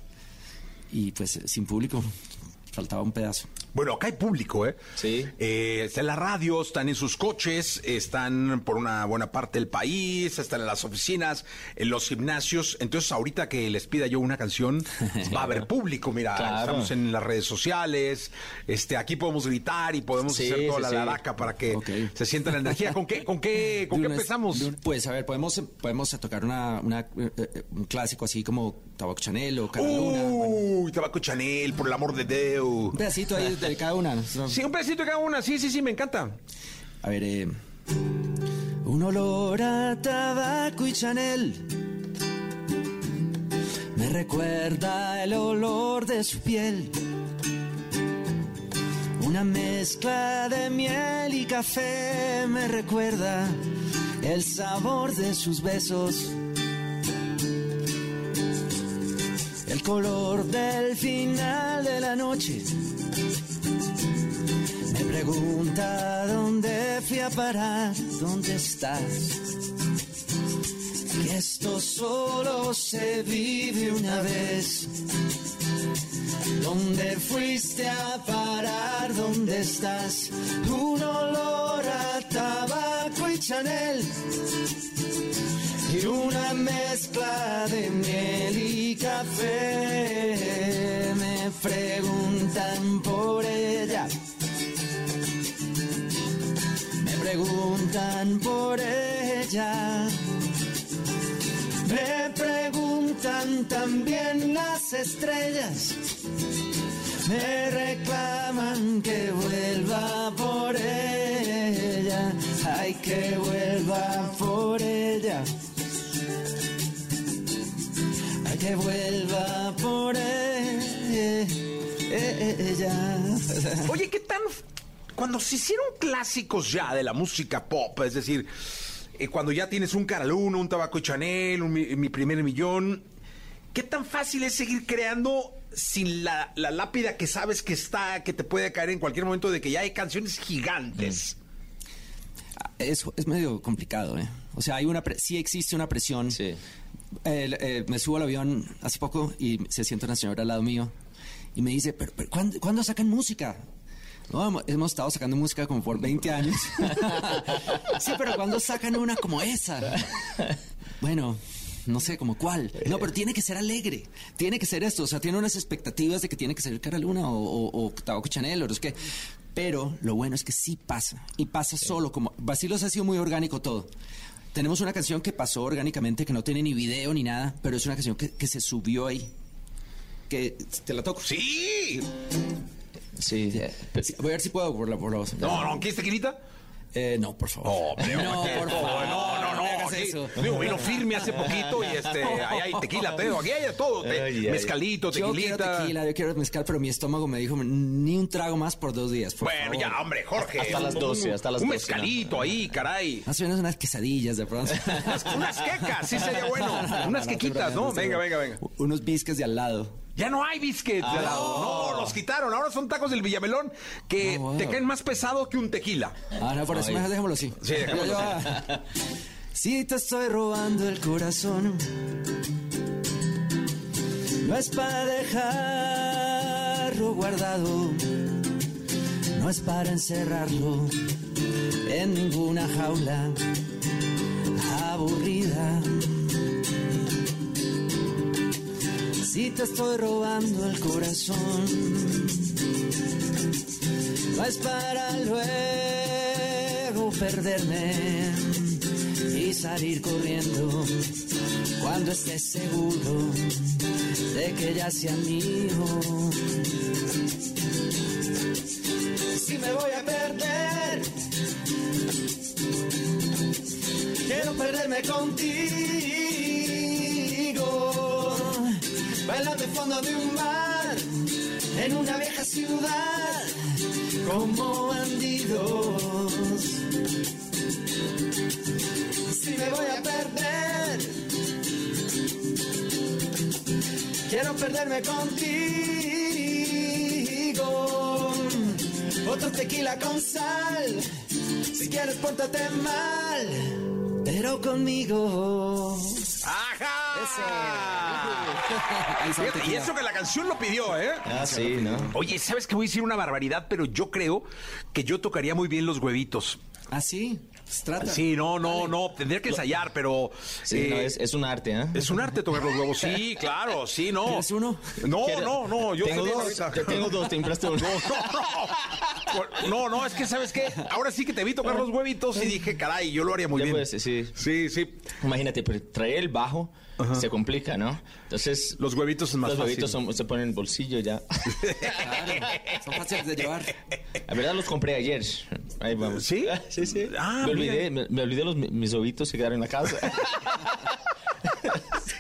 Y pues sin público faltaba un pedazo. Bueno, acá hay público, ¿eh? Sí. Eh, está en la radio, están en sus coches, están por una buena parte del país, están en las oficinas, en los gimnasios. Entonces, ahorita que les pida yo una canción, va a haber público. Mira, Claro. estamos en las redes sociales, este, aquí podemos gritar y podemos Sí, hacer toda sí, la sí. laraca para que se sienta la energía. ¿Con qué, con qué, con qué empezamos? un- Pues a ver, podemos, podemos tocar una, una, eh, eh, un clásico así como Tabaco Chanel o Cara Luna. bueno, Uy, tabaco Chanel, por el amor de Dios. un pedacito ahí de cada una. Sí, un pedacito de cada una, sí, sí, sí, me encanta. A ver, eh, un olor a tabaco y Chanel. Me recuerda el olor de su piel. Una mezcla de miel y café me recuerda el sabor de sus besos. El color del final de la noche pregunta dónde fui a parar, dónde estás. Que esto solo se vive una vez. ¿Dónde fuiste a parar? ¿Dónde estás? Un olor a tabaco y Chanel. Y una mezcla de miel y café. Me preguntan por ella. Preguntan por ella. Me preguntan también las estrellas. Me reclaman que vuelva por ella. Ay, que vuelva por ella. Ay, que vuelva por ella. Oye, ¿qué tan... Cuando se hicieron clásicos ya de la música pop, es decir, eh, cuando ya tienes un Caraluna, un Tabaco y Chanel, un mi, mi primer millón, ¿qué tan fácil es seguir creando sin la, la lápida que sabes que está, que te puede caer en cualquier momento de que ya hay canciones gigantes? Es, es medio complicado, ¿eh? O sea, hay una pre- sí existe una presión. Sí. Eh, me subo al avión hace poco y se sienta una señora al lado mío y me dice, pero, pero ¿cuándo, cuándo sacan música? No, hemos- estado sacando música como por 20 años. sí, pero ¿cuándo sacan una como esa? Bueno, no sé, como cuál. No, pero tiene que ser alegre. Tiene que ser esto. O sea, tiene unas expectativas de que tiene que ser Cara Luna o, o, o Tabaco Chanel o no sé qué. Pero lo bueno es que sí pasa. Y pasa solo. Como Basilos ha sido muy orgánico todo. Tenemos una canción que pasó orgánicamente, que no tiene ni video ni nada, pero es una canción que, que se subió ahí. Que te la toco. Sí. Sí, Sí, Voy a ver si puedo por la, por la voz. No, no, ¿quieres tequilita? Eh, no, por favor. Oh, pero- no, por favor. No, no, no. me hagas aquí- eso. Digo, vino firme hace poquito y este, ahí hay tequila, pero aquí hay de todo. te- Ay, ay. mezcalito, Yo quiero tequilita. tequila, yo quiero mezcal, pero mi estómago me dijo ni un trago más por dos días. por Bueno, favor. ya, hombre, Jorge. Hasta las un- 12, un- hasta las Un 12, mezcalito ahí, caray. Más o menos unas quesadillas de pronto. Unas, unas quecas, sí sería bueno. Unas quequitas, ¿no? Venga, venga, venga. Unos bisques de al lado. Ya no hay biscuits lado. No, los quitaron. Ahora son tacos del Villamelón que Ah, wow. te caen más pesado que un tequila. Ah, no, por eso mejor dejémoslo así. Sí, dejémoslo yo- Si te estoy robando el corazón, no es para dejarlo guardado, no es para encerrarlo en ninguna jaula aburrida. Si te estoy robando el corazón, no es para luego perderme y salir corriendo cuando estés seguro de que ya sea mío. me voy a perder. Quiero perderme contigo. Bailando al fondo de un mar, en una vieja ciudad, como bandidos. Si me voy a perder, quiero perderme contigo. Otro tequila con sal, si quieres pórtate mal, pero conmigo. Fíjate, y eso que la canción lo pidió, ¿eh? Ah, sí, ¿no? Oye, ¿sabes que voy a decir una barbaridad? Pero yo creo que yo tocaría muy bien los huevitos. Ah, sí. Pues trata. Sí, no, no, no. Tendría que ensayar, pero. Sí, eh, no, es, es un arte, ¿eh? es un arte tocar los huevos. Sí, claro, sí, no. ¿Quieres uno? No, ¿Quieres? no, no. Yo tengo dos, te tengo dos, te empresto uno. No, no, no, es que, ¿sabes qué? Ahora sí que te vi tocar los huevitos y dije, caray, yo lo haría muy Ya bien. puedes, sí. Sí, sí. Imagínate, pero traer el bajo se complica, ¿no? Entonces, Los huevitos es más los huevitos son- se ponen en el bolsillo ya. Claro, son fáciles de llevar. La verdad los compré ayer. Ahí vamos. ¿Sí? Sí, sí. Ah, me olvidé, me, me olvidé los, mis huevitos se quedaron en la casa.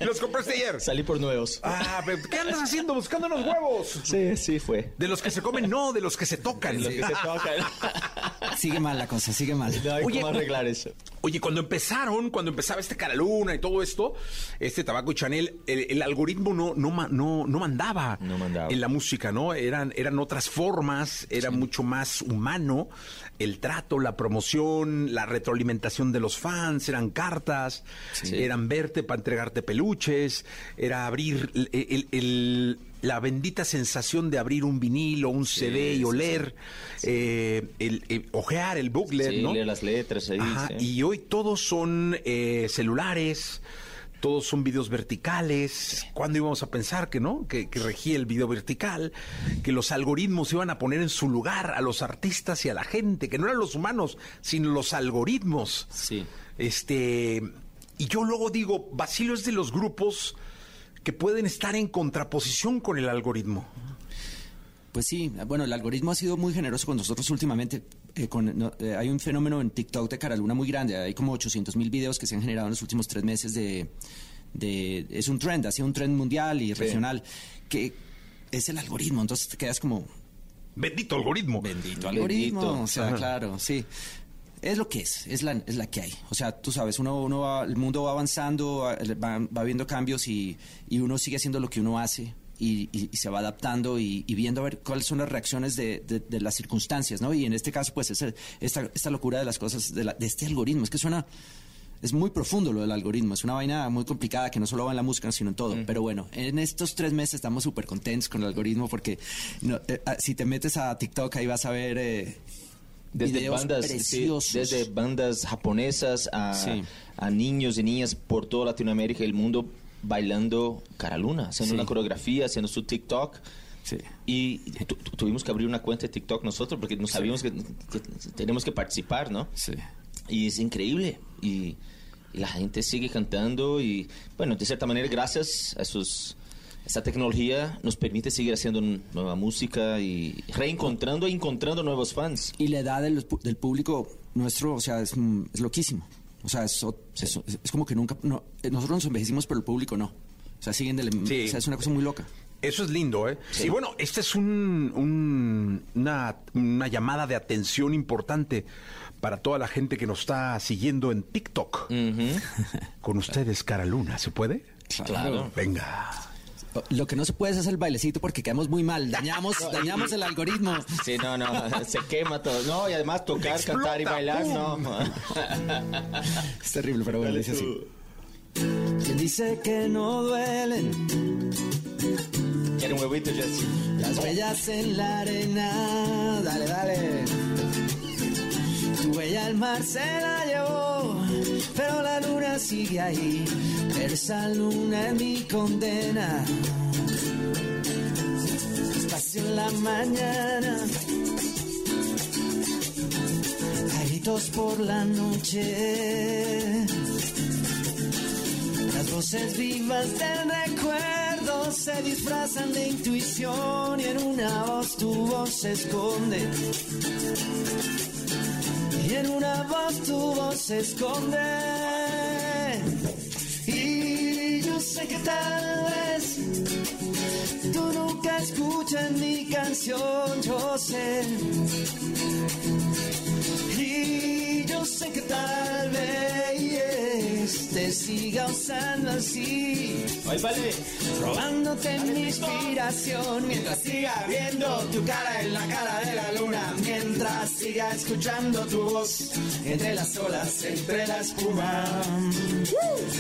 Los compraste ayer. Salí por nuevos. Ah, pero ¿qué andas haciendo? Buscando los huevos. Sí, sí fue. De los que se comen, no, de los que se tocan. Lo que se toca. Sigue mal la cosa, sigue mal. No hay Oye, cómo arreglar eso. Oye, cuando empezaron, cuando empezaba este Cara Luna y todo esto, este Tabaco y Chanel, el, el algoritmo no, no, no, no mandaba No mandaba. en la música, ¿no? Eran, eran otras formas, era mucho más humano el trato, la promoción, la retroalimentación de los fans, eran cartas, eran verte para entregarte peluches, era abrir el- el- el- la bendita sensación de abrir un vinilo, un CD y sí, oler, eh, el, ojear el booklet, ¿no? leer las letras ahí. Ajá. Y hoy todos son eh, celulares, todos son videos verticales. ¿Cuándo íbamos a pensar que no? Que, que regía el video vertical, que los algoritmos iban a poner en su lugar a los artistas y a la gente, que no eran los humanos, sino los algoritmos. Sí. Este. Y yo luego digo, Basilio es de los grupos que pueden estar en contraposición con el algoritmo. Pues sí, bueno, el algoritmo ha sido muy generoso con nosotros últimamente. Eh, con, no, eh, hay un fenómeno en TikTok de Caraluna muy grande. Hay como 800 mil videos que se han generado en los últimos tres meses de... de es un trend, ha sido un trend mundial y regional, que es el algoritmo. Entonces te quedas como, Bendito algoritmo. bendito algoritmo. Bendito. O sea, claro, sí. Es lo que es, es la, es la que hay. O sea, tú sabes, uno, uno va- el mundo va avanzando, va, va, va viendo cambios y, y uno sigue haciendo lo que uno hace y, y- y se va adaptando y, y viendo a ver cuáles son las reacciones de, de- de las circunstancias, ¿no? Y en este caso, pues, esta, esta locura de las cosas, de, la- de este algoritmo. Es que suena... Es muy profundo lo del algoritmo, es una vaina muy complicada que no solo va en la música, sino en todo. Pero bueno, en estos tres meses estamos súper contentos con el algoritmo porque no, eh, ah, si te metes a TikTok ahí vas a ver eh, Desde videos bandas, sí, desde bandas japonesas a, Sí. a niños y niñas por toda Latinoamérica y el mundo bailando Caraluna, haciendo Sí. una coreografía, haciendo su TikTok. Sí. Y tu- tu- tuvimos que abrir una cuenta de TikTok nosotros porque no sabíamos que, que tenemos que participar, ¿no? Sí. Y es increíble. Y, y la gente sigue cantando y, bueno, de cierta manera, gracias a esos, esa tecnología nos permite seguir haciendo nueva música y reencontrando e encontrando nuevos fans. Y la edad del, del público nuestro, o sea, es, mm, es loquísimo. O sea, es, o- es- es como que nunca... No, eh, nosotros nos envejecimos, pero el público no. O sea, siguen del... Sí. O sea, es una cosa muy loca. Eso es lindo, ¿eh? Y bueno, esta es un- un- una, una llamada de atención importante para toda la gente que nos está siguiendo en TikTok. Con ustedes, Cara Luna, ¿se puede? Claro. Venga. Lo que no se puede es hacer el bailecito porque quedamos muy mal. Dañamos, dañamos el algoritmo. Sí, no, no, se quema todo. No, y además tocar, Explota, cantar y bailar, ¡pum! no. Es terrible, pero bueno, dice así. Quien dice que no duelen Quiero un huevito, Jessy. las huellas en la arena. Dale, dale. Tu huella al mar se la llevó, pero la luna sigue ahí. Esa luna es mi condena. Espacio en la mañana. Hay gritos por la noche. Las voces vivas del recuerdo se disfrazan de intuición y en una voz tu voz se esconde. Y en una voz tu voz se esconde. Y yo sé que tal vez tú nunca escuchas mi canción, yo sé. Yo sé que tal vez te siga usando así. Robándote mi inspiración mientras siga viendo tu cara en la cara de la luna. Mientras siga escuchando tu voz entre las olas, entre la espuma.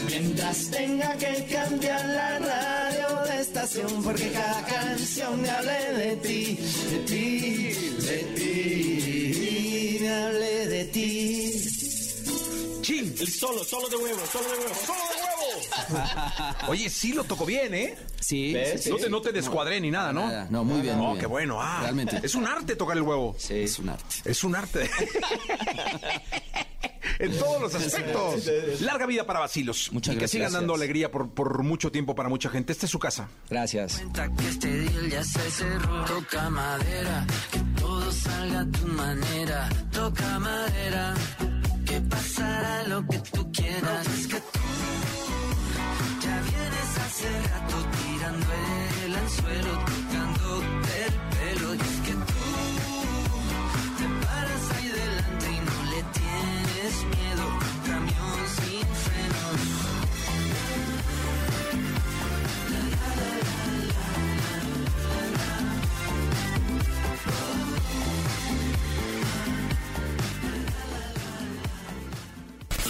Mientras tenga que cambiar la radio de estación porque cada canción me hable de ti, de ti, de ti, me hable de ti. Chin, el solo, solo de huevo, solo de huevo, solo de huevo. Oye, sí lo tocó bien, ¿eh? Sí, ¿Ves? sí, No te, no te descuadré ni nada, ¿no? Nada, no, muy bien, No, muy bien. qué bueno. Ah, Realmente. Es un arte tocar el huevo. Sí, es un arte. Es un arte. en todos los aspectos. Larga vida para Basilos. Muchas y que gracias. sigan dando alegría por, por mucho tiempo para mucha gente. Esta es su casa. Gracias. cuenta que este deal ya se cerró. Toca madera, que todo salga a tu manera. Toca madera, que pasará lo que tú quieras. Es que tú ya vienes hace rato tirando el anzuelo,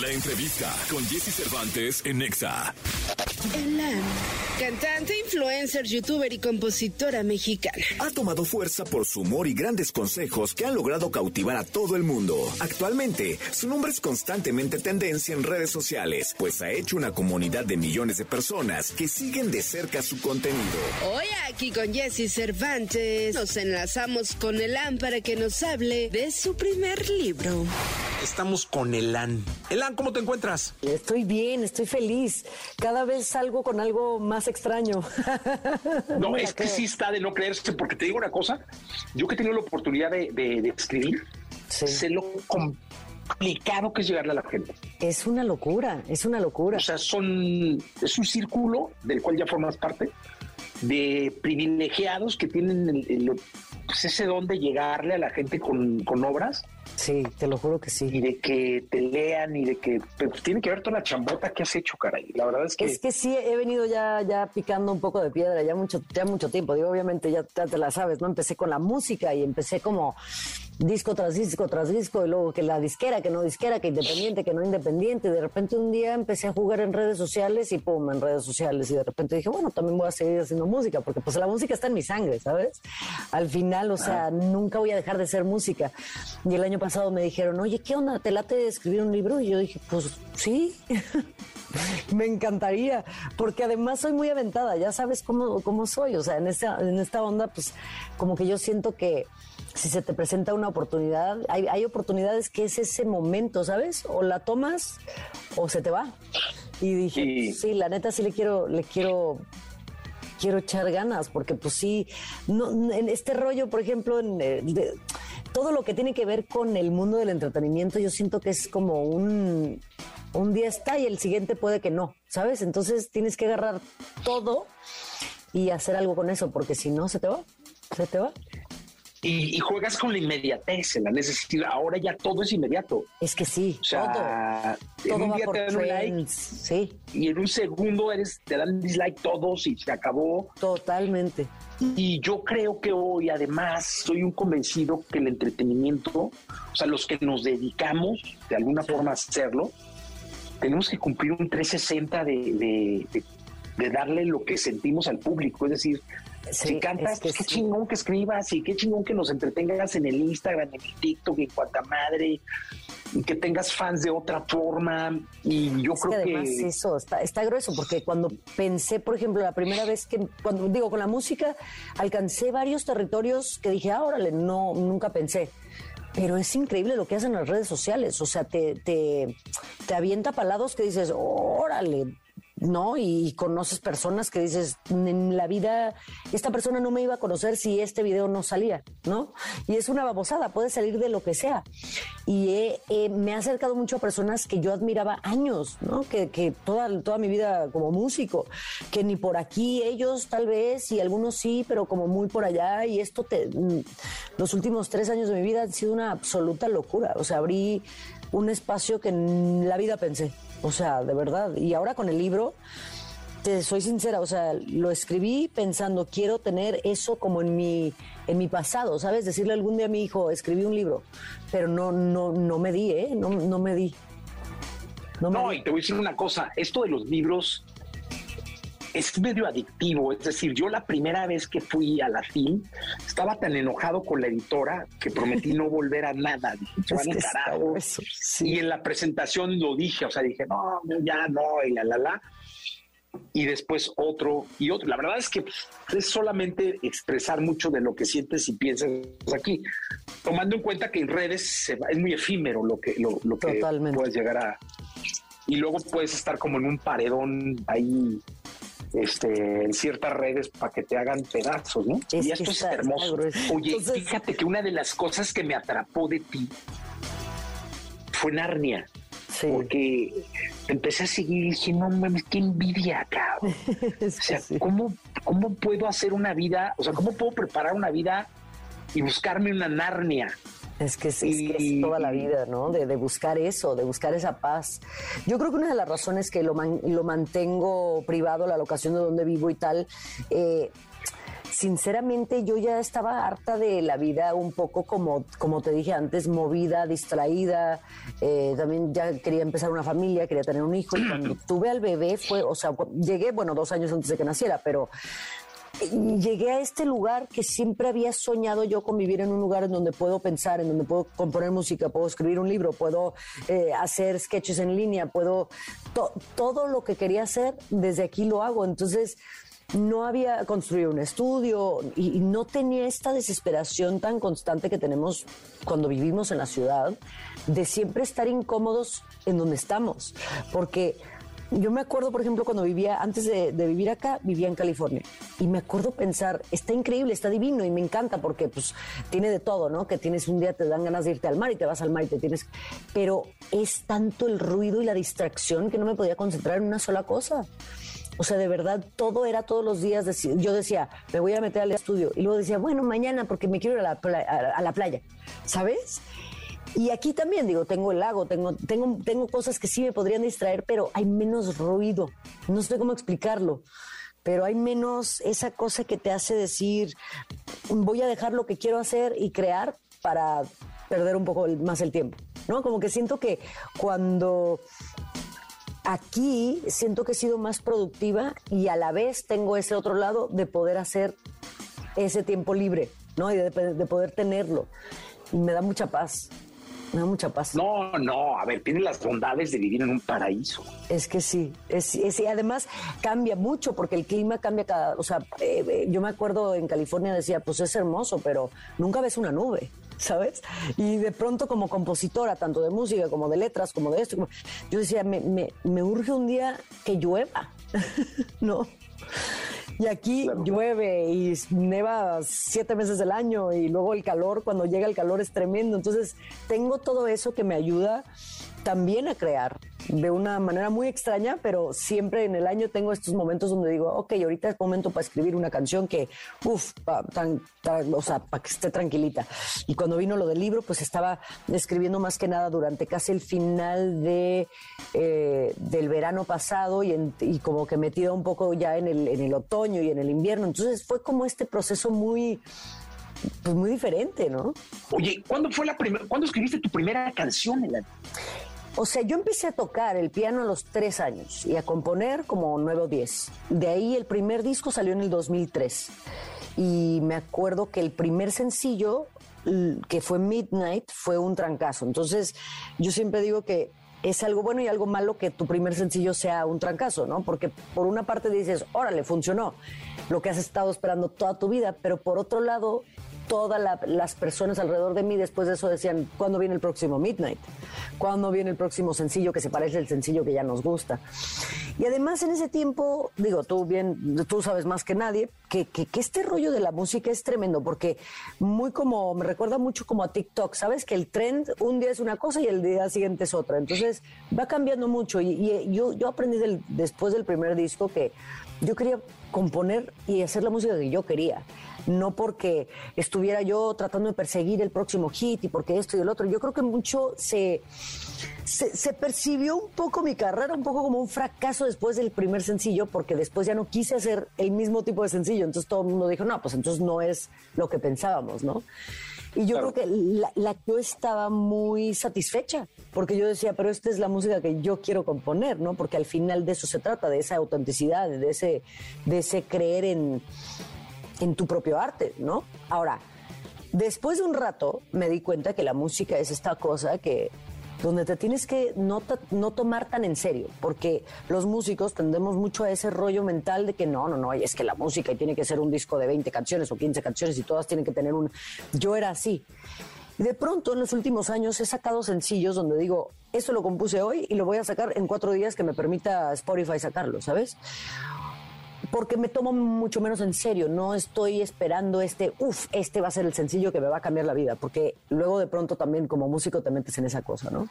La entrevista con Jesse Cervantes en Nexa. Elan, cantante, influencer, youtuber y compositora mexicana. Ha tomado fuerza por su humor y grandes consejos que han logrado cautivar a todo el mundo. Actualmente, su nombre es constantemente tendencia en redes sociales, pues ha hecho una comunidad de millones de personas que siguen de cerca su contenido. Hoy aquí con Jesse Cervantes nos enlazamos con Elan para que nos hable de su primer libro. Estamos con Elan. Elan, ¿cómo te encuentras? Estoy bien, estoy feliz. Cada vez salgo con algo más extraño. No, es que sí está de no creerse, porque te digo una cosa, yo que he tenido la oportunidad de, de- de escribir, Sí. sé lo complicado que es llegarle a la gente. Es una locura, es una locura. O sea, son, es un círculo del cual ya formas parte, de privilegiados que tienen el- el- pues ese don de llegarle a la gente con, con obras Sí, te lo juro que sí. y de que te lean y de que pues tiene que ver toda la chambota que has hecho, caray. La verdad es que... Es que sí, he venido ya, ya picando un poco de piedra, ya mucho, ya mucho tiempo. Digo, obviamente ya, ya te la sabes, ¿no? Empecé con la música y empecé como disco tras disco tras disco y luego que la disquera, que no disquera, que independiente, que no independiente. De repente un día empecé a jugar en redes sociales y pum, en redes sociales. Y de repente dije, bueno, también voy a seguir haciendo música porque pues la música está en mi sangre, ¿sabes? Al final, o sea, nunca voy a dejar de ser música. Y el año pasado me dijeron, oye, ¿qué onda? ¿Te late escribir un libro? Y yo dije, pues sí. Me encantaría, porque además soy muy aventada, ya sabes cómo, cómo soy, o sea, en esta, en esta onda, pues como que yo siento que si se te presenta una oportunidad, hay, hay oportunidades que es ese momento, ¿sabes? O la tomas o se te va. Y dije, Sí. sí, la neta sí le quiero, le quiero quiero echar ganas, porque pues sí, no, en este rollo, por ejemplo, en, eh, de- todo lo que tiene que ver con el mundo del entretenimiento, yo siento que es como un, un día está y el siguiente puede que no, ¿sabes? Entonces tienes que agarrar todo y hacer algo con eso, porque si no, se te va, se te va. Y, y juegas con la inmediatez, es decir, ahora ya todo es inmediato. Es que sí, O sea, todo, en todo un día te dan un like trends, sí, y en un segundo eres, te dan dislike todos y se acabó. totalmente. Y yo creo que hoy, además, soy un convencido que el entretenimiento, o sea, los que nos dedicamos de alguna forma a hacerlo, tenemos que cumplir un 360 de, de, de- de darle lo que sentimos al público. Es decir, Sí, si cantas, es que qué sí. chingón que escribas y qué chingón que nos entretengas en el Instagram, en el TikTok, en cuanta madre, y que tengas fans de otra forma. Y yo Es que creo que, además eso está, está grueso, porque cuando pensé, por ejemplo, la primera vez que, cuando digo, con la música, alcancé varios territorios que dije, ah, órale, no, nunca pensé. Pero es increíble lo que hacen las redes sociales, o sea, te, te, te avienta palados que dices, órale, ¿no? Y, conoces personas que dices, en la vida, esta persona no me iba a conocer si este video no salía, ¿no? Y es una babosada, puede salir de lo que sea. Y me ha acercado mucho a personas que yo admiraba años, ¿no? Que, que toda, toda mi vida como músico, que ni por aquí ellos tal vez, y algunos sí, pero como muy por allá, y esto te, mm, los últimos tres años de mi vida han sido una absoluta locura, o sea, abrí un espacio que en la vida pensé. O sea, de verdad. Y ahora con el libro, te soy sincera, o sea, lo escribí pensando, quiero tener eso como en mi, en mi pasado, ¿sabes? Decirle algún día a mi hijo, escribí un libro, pero no, no, no me di, ¿eh? No, no me di. No, no y te voy a decir una cosa, esto de los libros es medio adictivo. Es decir, yo la primera vez que fui a la FIL estaba tan enojado con la editora que prometí no volver a nada. Dije, carajo. Y en la presentación lo dije, o sea, dije, no, ya no, y la, la, la. Y después otro y otro. La verdad es que es solamente expresar mucho de lo que sientes y piensas aquí, tomando en cuenta que en redes es muy efímero lo que, lo, lo que puedes llegar a. Y luego puedes estar como en un paredón ahí este, en ciertas redes para que te hagan pedazos, ¿no? y esto es hermoso. Oye, fíjate que una de las cosas que me atrapó de ti fue Narnia. Porque empecé a seguir y dije, no mames, qué envidia, cabrón. o sea, ¿cómo, ¿cómo puedo hacer una vida? O sea, ¿cómo puedo preparar una vida y buscarme una Narnia? Es que, es, es toda la vida, ¿no? De, buscar eso, de buscar esa paz. Yo creo que una de las razones que lo, lo mantengo privado, la locación de donde vivo y tal, eh, sinceramente yo ya estaba harta de la vida un poco como, como te dije antes, movida, distraída. Eh, también ya quería empezar una familia, quería tener un hijo. Y cuando tuve al bebé fue, o sea, llegué, bueno, dos años antes de que naciera, pero llegué a este lugar que siempre había soñado yo con vivir en un lugar en donde puedo pensar, en donde puedo componer música, puedo escribir un libro, puedo eh, hacer sketches en línea, puedo todo lo que quería hacer desde aquí lo hago. Entonces no había construido un estudio y, no tenía esta desesperación tan constante que tenemos cuando vivimos en la ciudad de siempre estar incómodos en donde estamos, porque yo me acuerdo, por ejemplo, cuando vivía, antes de, vivir acá, vivía en California. Y me acuerdo pensar, está increíble, está divino y me encanta porque pues tiene de todo, ¿no? Que tienes un día, te dan ganas de irte al mar y te vas al mar y te tienes... Pero es tanto el ruido y la distracción que no me podía concentrar en una sola cosa. O sea, de verdad, todo era todos los días. Yo decía, me voy a meter al estudio. Y luego decía, bueno, mañana porque me quiero ir a la, a la playa. ¿Sabes? Y aquí también, digo, tengo el lago, tengo, tengo, tengo cosas que sí me podrían distraer, pero hay menos ruido. No sé cómo explicarlo, pero hay menos esa cosa que te hace decir, voy a dejar lo que quiero hacer y crear para perder un poco más el tiempo, ¿no? Como que siento que cuando aquí siento que he sido más productiva y a la vez tengo ese otro lado de poder hacer ese tiempo libre, ¿no? Y de, de poder tenerlo. Y me da mucha paz. Me da mucha paz. No, no, a ver, tiene las bondades de vivir en un paraíso. Es que sí, es, y además cambia mucho porque el clima cambia cada, o sea, eh, eh, yo me acuerdo en California decía, pues es hermoso, pero nunca ves una nube. ¿Sabes? Y de pronto como compositora, tanto de música como de letras, como de esto, yo decía, me, me, me urge un día que llueva, ¿no? Y aquí llueve y neva siete meses del año y luego el calor, cuando llega el calor es tremendo. Entonces tengo todo eso que me ayuda también a crear de una manera muy extraña, pero siempre en el año tengo estos momentos donde digo, ok, ahorita es momento para escribir una canción que, uff, o sea, para que esté tranquilita. Y cuando vino lo del libro, pues estaba escribiendo más que nada durante casi el final de, eh, del verano pasado y, como que metido un poco ya en el, en el otoño y en el invierno. Entonces fue como este proceso muy pues muy diferente, ¿no? Oye, ¿cuándo fue la primera, cuándo escribiste tu primera canción, Elena? O sea, yo empecé a tocar el piano a los tres años y a componer como nueve o diez. De ahí el primer disco salió en el 2003. Y me acuerdo que el primer sencillo, que fue Midnight, fue un trancazo. Entonces, yo siempre digo que es algo bueno y algo malo que tu primer sencillo sea un trancazo, ¿no? Porque por una parte dices, órale, funcionó, lo que has estado esperando toda tu vida, pero por otro lado, todas la- las personas alrededor de mí después de eso decían, ¿cuándo viene el próximo Midnight? ¿Cuándo viene el próximo sencillo que se parece al sencillo que ya nos gusta? Y además en ese tiempo, digo, tú bien, tú sabes más que nadie, que, que, este rollo de la música es tremendo, porque muy como, me recuerda mucho como a TikTok, ¿sabes? Que el trend un día es una cosa y el día siguiente es otra. Entonces va cambiando mucho. Y, yo, yo aprendí después del primer disco que yo quería componer y hacer la música que yo quería. No porque estuviera yo tratando de perseguir el próximo hit y porque esto y el otro. Yo creo que mucho se, se, se percibió un poco mi carrera, un poco como un fracaso después del primer sencillo, porque después ya no quise hacer el mismo tipo de sencillo. Entonces todo el mundo dijo, no, pues entonces no es lo que pensábamos, ¿no? Y yo creo que la, la- yo estaba muy satisfecha, porque yo decía, pero esta es la música que yo quiero componer, ¿no? Porque al final de eso se trata, de esa autenticidad, de ese, de ese creer en, en tu propio arte, ¿no? Ahora, después de un rato me di cuenta que la música es esta cosa que donde te tienes que no, no tomar tan en serio, porque los músicos tendemos mucho a ese rollo mental de que no, no, no, es que la música tiene que ser un disco de 20 canciones o 15 canciones y todas tienen que tener un... Yo era así. De pronto en los últimos años he sacado sencillos donde digo, esto lo compuse hoy y lo voy a sacar en cuatro días que me permita Spotify sacarlo, ¿sabes? Porque me tomo mucho menos en serio, no estoy esperando este, uff, este va a ser el sencillo que me va a cambiar la vida, porque luego de pronto también como músico te metes en esa cosa, ¿no?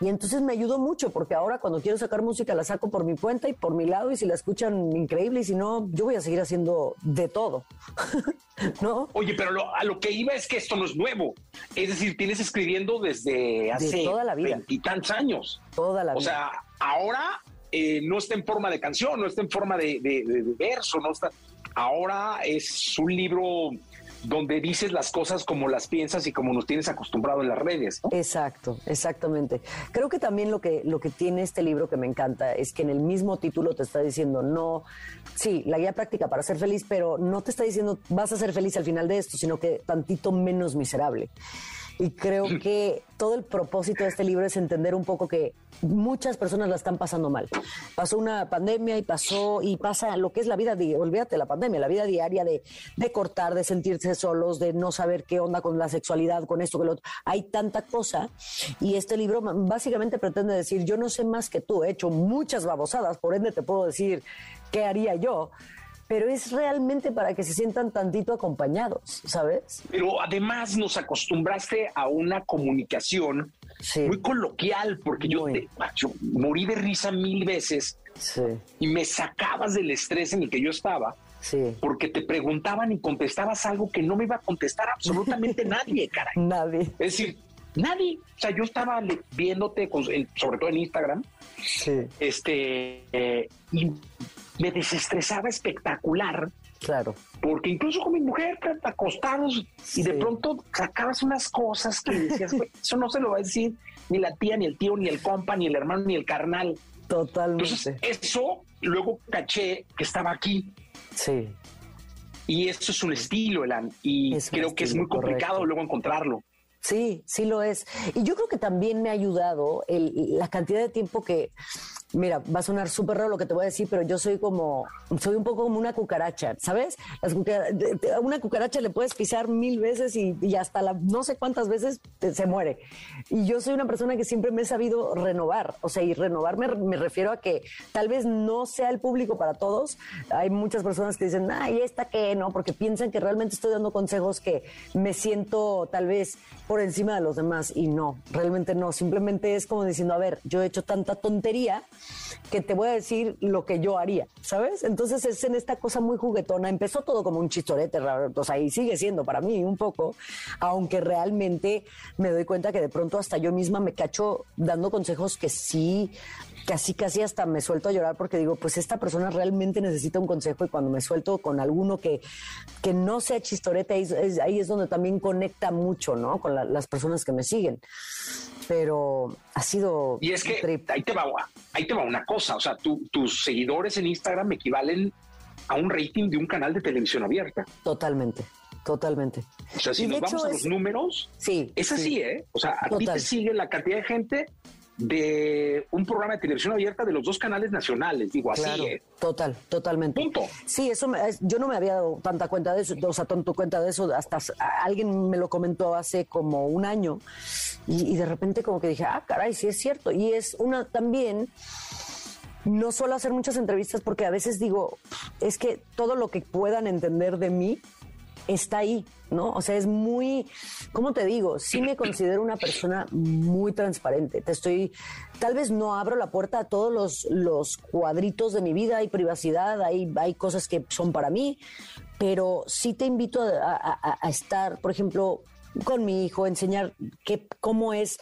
Y entonces me ayudó mucho, porque ahora cuando quiero sacar música la saco por mi cuenta y por mi lado, y si la escuchan increíble, y si no, yo voy a seguir haciendo de todo. ¿No? Oye, pero lo- a lo que iba es que esto no es nuevo. Es decir, tienes escribiendo desde hace toda la vida. veintitantos años. Toda la O vida. sea, ahora eh, no está en forma de canción, no está en forma de, de- de- verso, no está. Ahora es un libro donde dices las cosas como las piensas y como nos tienes acostumbrado en las redes. Exacto, exactamente. Creo que también lo que, lo que tiene este libro que me encanta es que en el mismo título te está diciendo, no, sí, la guía práctica para ser feliz, pero no te está diciendo vas a ser feliz al final de esto, sino que tantito menos miserable. Y creo que todo el propósito de este libro es entender un poco que muchas personas la están pasando mal. Pasó una pandemia y pasó y pasa lo que es la vida, di- olvídate de la pandemia, la vida diaria de, de cortar, de sentirse solos, de no saber qué onda con la sexualidad, con esto, con lo otro. Hay tanta cosa y este libro básicamente pretende decir, yo no sé más que tú, he hecho muchas babosadas, por ende te puedo decir qué haría yo. Pero es realmente para que se sientan tantito acompañados, ¿sabes? Pero además nos acostumbraste a una comunicación muy coloquial, porque yo, te- yo morí de risa mil veces y me sacabas del estrés en el que yo estaba. Porque te preguntaban y contestabas algo que no me iba a contestar absolutamente nadie, caray. Nadie. Es decir, nadie. O sea, yo estaba viéndote, con- sobre todo en Instagram, este, eh, y me desestresaba espectacular. Claro. Porque incluso con mi mujer, acostados, y de pronto sacabas unas cosas que decías, "Güey, eso no se lo va a decir ni la tía, ni el tío, ni el compa, ni el hermano, ni el carnal. Totalmente. Entonces, eso luego caché que estaba aquí. Sí. Y eso es un estilo, Elan, y Es creo que es muy complicado correcto. luego encontrarlo. Sí, sí lo es. Y yo creo que también me ha ayudado el- la cantidad de tiempo que, mira, va a sonar súper raro lo que te voy a decir, pero yo soy como, soy un poco como una cucaracha, ¿sabes? Las de- a una cucaracha le puedes pisar mil veces y, y hasta la, no sé cuántas veces te- se muere. Y yo soy una persona que siempre me he sabido renovar, o sea, y renovar me, me refiero a que tal vez no sea el público para todos. Hay muchas personas que dicen, ay, ¿esta qué? No, porque piensan que realmente estoy dando consejos que me siento tal vez por encima de los demás y no, realmente no, simplemente es como diciendo, a ver, yo he hecho tanta tontería que te voy a decir lo que yo haría, ¿sabes? Entonces es en esta cosa muy juguetona, empezó todo como un chistorete, raro, o sea, y sigue siendo para mí un poco, aunque realmente me doy cuenta que de pronto hasta yo misma me cacho dando consejos que sí casi casi hasta me suelto a llorar porque digo, pues esta persona realmente necesita un consejo y cuando me suelto con alguno que, que no sea chistorete, ahí es, ahí donde también conecta mucho, ¿no? Con la- las personas que me siguen. Pero ha sido... Y es que ahí te va, ahí te va una cosa, o sea, tu- tus seguidores en Instagram equivalen a un rating de un canal de televisión abierta. Totalmente, totalmente. O sea, si Y nos vamos a los es- números, sí, es así, sí. ¿eh? O sea, a ti te sigue la cantidad de gente de un programa de televisión abierta de los dos canales nacionales. Digo, así, Claro, ¿eh? total, totalmente. Punto. Sí, eso me- yo no me había dado tanta cuenta de eso, o sea, tanto cuenta de eso, hasta alguien me lo comentó hace como un año y, y de repente como que dije, ah, caray, sí es cierto. Y es una también, no solo hacer muchas entrevistas, porque a veces digo, es que todo lo que puedan entender de mí está ahí, ¿no? O sea, es muy, ¿cómo te digo? Sí me considero una persona muy transparente. Te estoy, tal vez no abro la puerta a todos los, los cuadritos de mi vida, hay privacidad, hay, hay cosas que son para mí, pero sí te invito a, a- a estar, por ejemplo, con mi hijo, enseñar qué, cómo es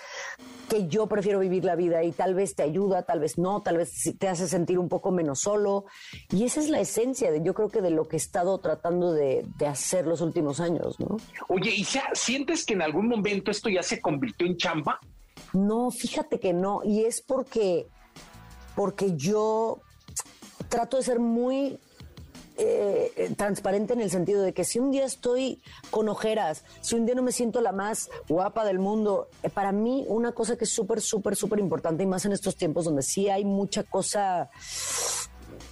que yo prefiero vivir la vida y tal vez te ayuda, tal vez no, tal vez te hace sentir un poco menos solo. Y esa es la esencia, de, yo creo que de lo que he estado tratando de, de hacer los últimos años, ¿no? Oye, ¿y sientes que en algún momento esto ya se convirtió en chamba? No, fíjate que no. Y es porque, porque yo trato de ser muy eh, transparente en el sentido de que si un día estoy con ojeras, si un día no me siento la más guapa del mundo, eh, para mí una cosa que es súper, súper, súper importante y más en estos tiempos donde sí hay mucha cosa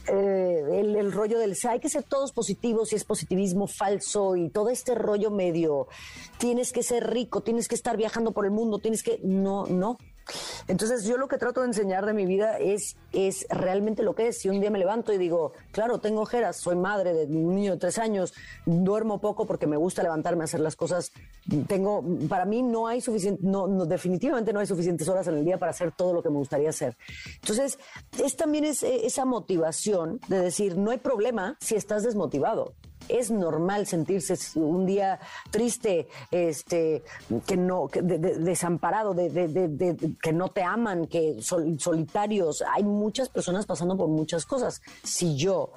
eh, el, el rollo del hay que ser todos positivos y es positivismo falso y todo este rollo medio tienes que ser rico, tienes que estar viajando por el mundo, tienes que no, no. Entonces yo lo que trato de enseñar de mi vida es, es realmente lo que es. Si un día me levanto y digo, claro, tengo ojeras, soy madre de un niño de tres años, duermo poco porque me gusta levantarme a hacer las cosas. Tengo, para mí no hay suficiente, no, definitivamente no hay suficientes horas en el día para hacer todo lo que me gustaría hacer. Entonces, es también es, esa motivación de decir, no hay problema si estás desmotivado es normal sentirse un día triste, este, que no, que de- de- desamparado, de, de- de- de- que no te aman, que sol- solitarios. Hay muchas personas pasando por muchas cosas. Si yo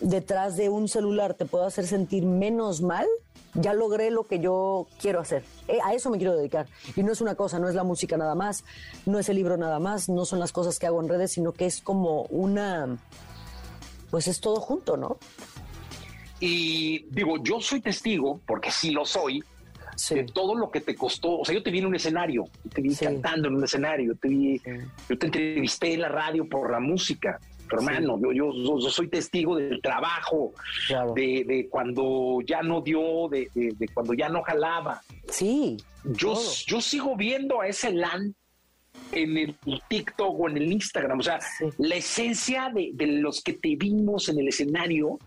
detrás de un celular te puedo hacer sentir menos mal, ya logré lo que yo quiero hacer. Eh, a eso me quiero dedicar. Y no es una cosa, no es la música nada más, no es el libro nada más, no son las cosas que hago en redes, sino que es como una, pues es todo junto, ¿no? Y digo, yo soy testigo, porque sí lo soy, de todo lo que te costó. O sea, yo te vi en un escenario, te vi cantando en un escenario, te vi, yo te entrevisté en la radio por la música. Hermano, yo, yo, yo soy testigo del trabajo, de, de cuando ya no dio, de, de- de cuando ya no jalaba. Sí. Yo, yo sigo viendo a ese LAN en el TikTok o en el Instagram. O sea, la esencia de, de los que te vimos en el escenario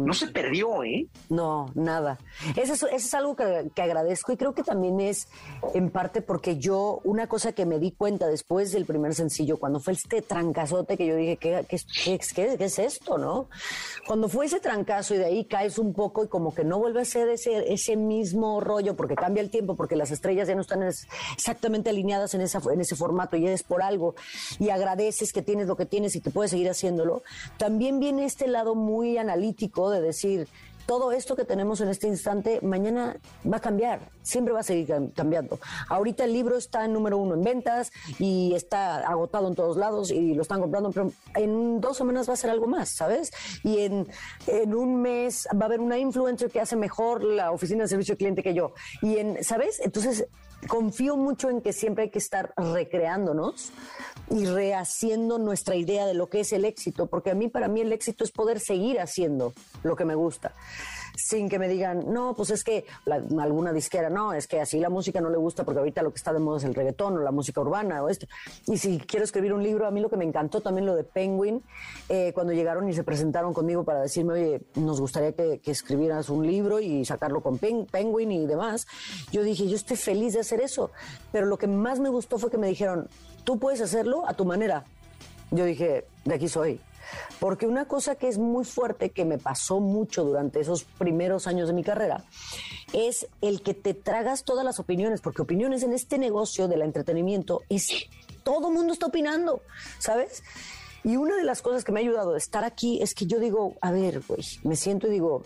no se perdió, ¿eh? No, nada. Eso es, eso es algo que, que agradezco y creo que también es en parte porque yo, una cosa que me di cuenta después del primer sencillo, cuando fue este trancazote que yo dije, ¿qué, qué, qué- qué- qué es esto, no? Cuando fue ese trancazo y de ahí caes un poco y como que no vuelve a ser ese, ese mismo rollo porque cambia el tiempo, porque las estrellas ya no están es- exactamente alineadas en, esa, en ese formato y es por algo y agradeces que tienes lo que tienes y que puedes seguir haciéndolo, también viene este lado muy analítico de decir, todo esto que tenemos en este instante, mañana va a cambiar, siempre va a seguir cam- cambiando. Ahorita el libro está número uno en ventas y está agotado en todos lados y lo están comprando, pero en dos semanas va a ser algo más, ¿sabes? Y en, en un mes va a haber una influencer que hace mejor la oficina de servicio al cliente que yo. Y en, ¿sabes? Entonces confío mucho en que siempre hay que estar recreándonos y rehaciendo nuestra idea de lo que es el éxito, porque a mí, para mí, el éxito es poder seguir haciendo lo que me gusta. Sin que me digan, no, pues es que alguna disquera, no, es que así la música no le gusta porque ahorita lo que está de moda es el reggaetón o la música urbana o esto. Y si quiero escribir un libro, a mí lo que me encantó también lo de Penguin, eh, cuando llegaron y se presentaron conmigo para decirme, oye, nos gustaría que, escribieras un libro y sacarlo con Pen- Penguin y demás. Yo dije, yo estoy feliz de hacer eso. Pero lo que más me gustó fue que me dijeron, tú puedes hacerlo a tu manera. Yo dije, de aquí soy. Porque una cosa que es muy fuerte, que me pasó mucho durante esos primeros años de mi carrera, es el que te tragas todas las opiniones, porque opiniones en este negocio del entretenimiento es todo mundo está opinando, ¿sabes? Y una de las cosas que me ha ayudado a estar aquí es que yo digo, a ver, güey, me siento y digo,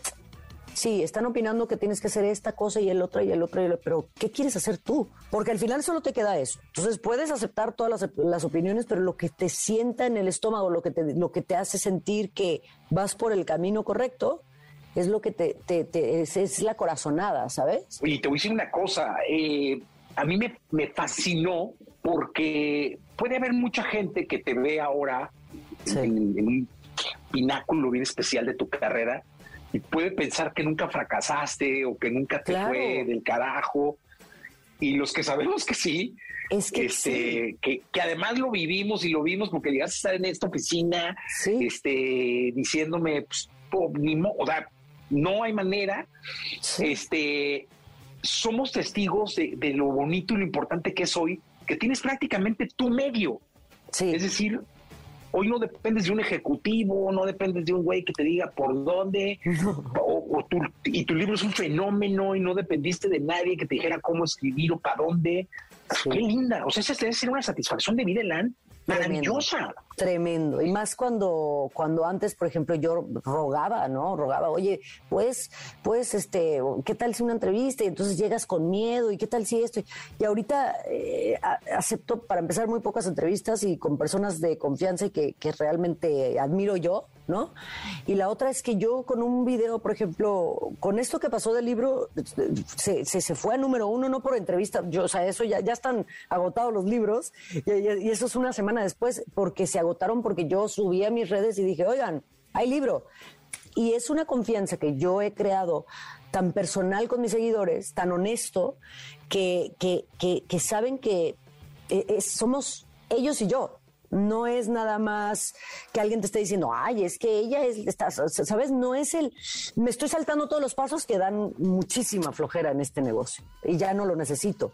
sí, están opinando que tienes que hacer esta cosa y el otro y el otro, y el otro, pero ¿qué quieres hacer tú? Porque al final solo te queda eso. Entonces puedes aceptar todas las, las opiniones, pero lo que te sienta en el estómago, lo que te, lo que te hace sentir que vas por el camino correcto, es lo que te, te- te- es, es la corazonada, ¿sabes? Oye, te voy a decir una cosa. eh, a mí me, me fascinó porque puede haber mucha gente que te ve ahora en, en un pináculo bien especial de tu carrera y puede pensar que nunca fracasaste o que nunca te Claro. fue del carajo. Y los que sabemos que sí, Es que este, que, que además lo vivimos y lo vimos porque llegaste a estar en esta oficina, este, diciéndome, pues, po- ni mo- o sea, no hay manera. Este, somos testigos de, de lo bonito y lo importante que es hoy, que tienes prácticamente tu medio. Es decir, hoy no dependes de un ejecutivo, no dependes de un güey que te diga por dónde, o, o tu- y tu libro es un fenómeno y no dependiste de nadie que te dijera cómo escribir o para dónde. Qué linda. O sea, esa debe ser una satisfacción de vida, Elan, maravillosa. Tremendo. Y más cuando, cuando antes, por ejemplo, yo rogaba, ¿no? Rogaba, oye, pues, pues, este, ¿qué tal si una entrevista? Y entonces llegas con miedo, ¿y qué tal si esto? Y ahorita eh, acepto, para empezar, muy pocas entrevistas y con personas de confianza y que, que realmente admiro yo, ¿no? Y la otra es que yo con un video, por ejemplo, con esto que pasó del libro, se, se, fue a número uno, no por entrevista, yo, o sea, eso ya, ya están agotados los libros, y eso es una semana después, porque se agotaron, porque yo subí a mis redes y dije, oigan, hay libro. Y es una confianza que yo he creado tan personal con mis seguidores, tan honesto, que, que, que, que saben que eh, es- somos ellos y yo. No es nada más que alguien te esté diciendo, ay, es que ella es, está- ¿sabes? No es el, me estoy saltando todos los pasos que dan muchísima flojera en este negocio y ya no lo necesito.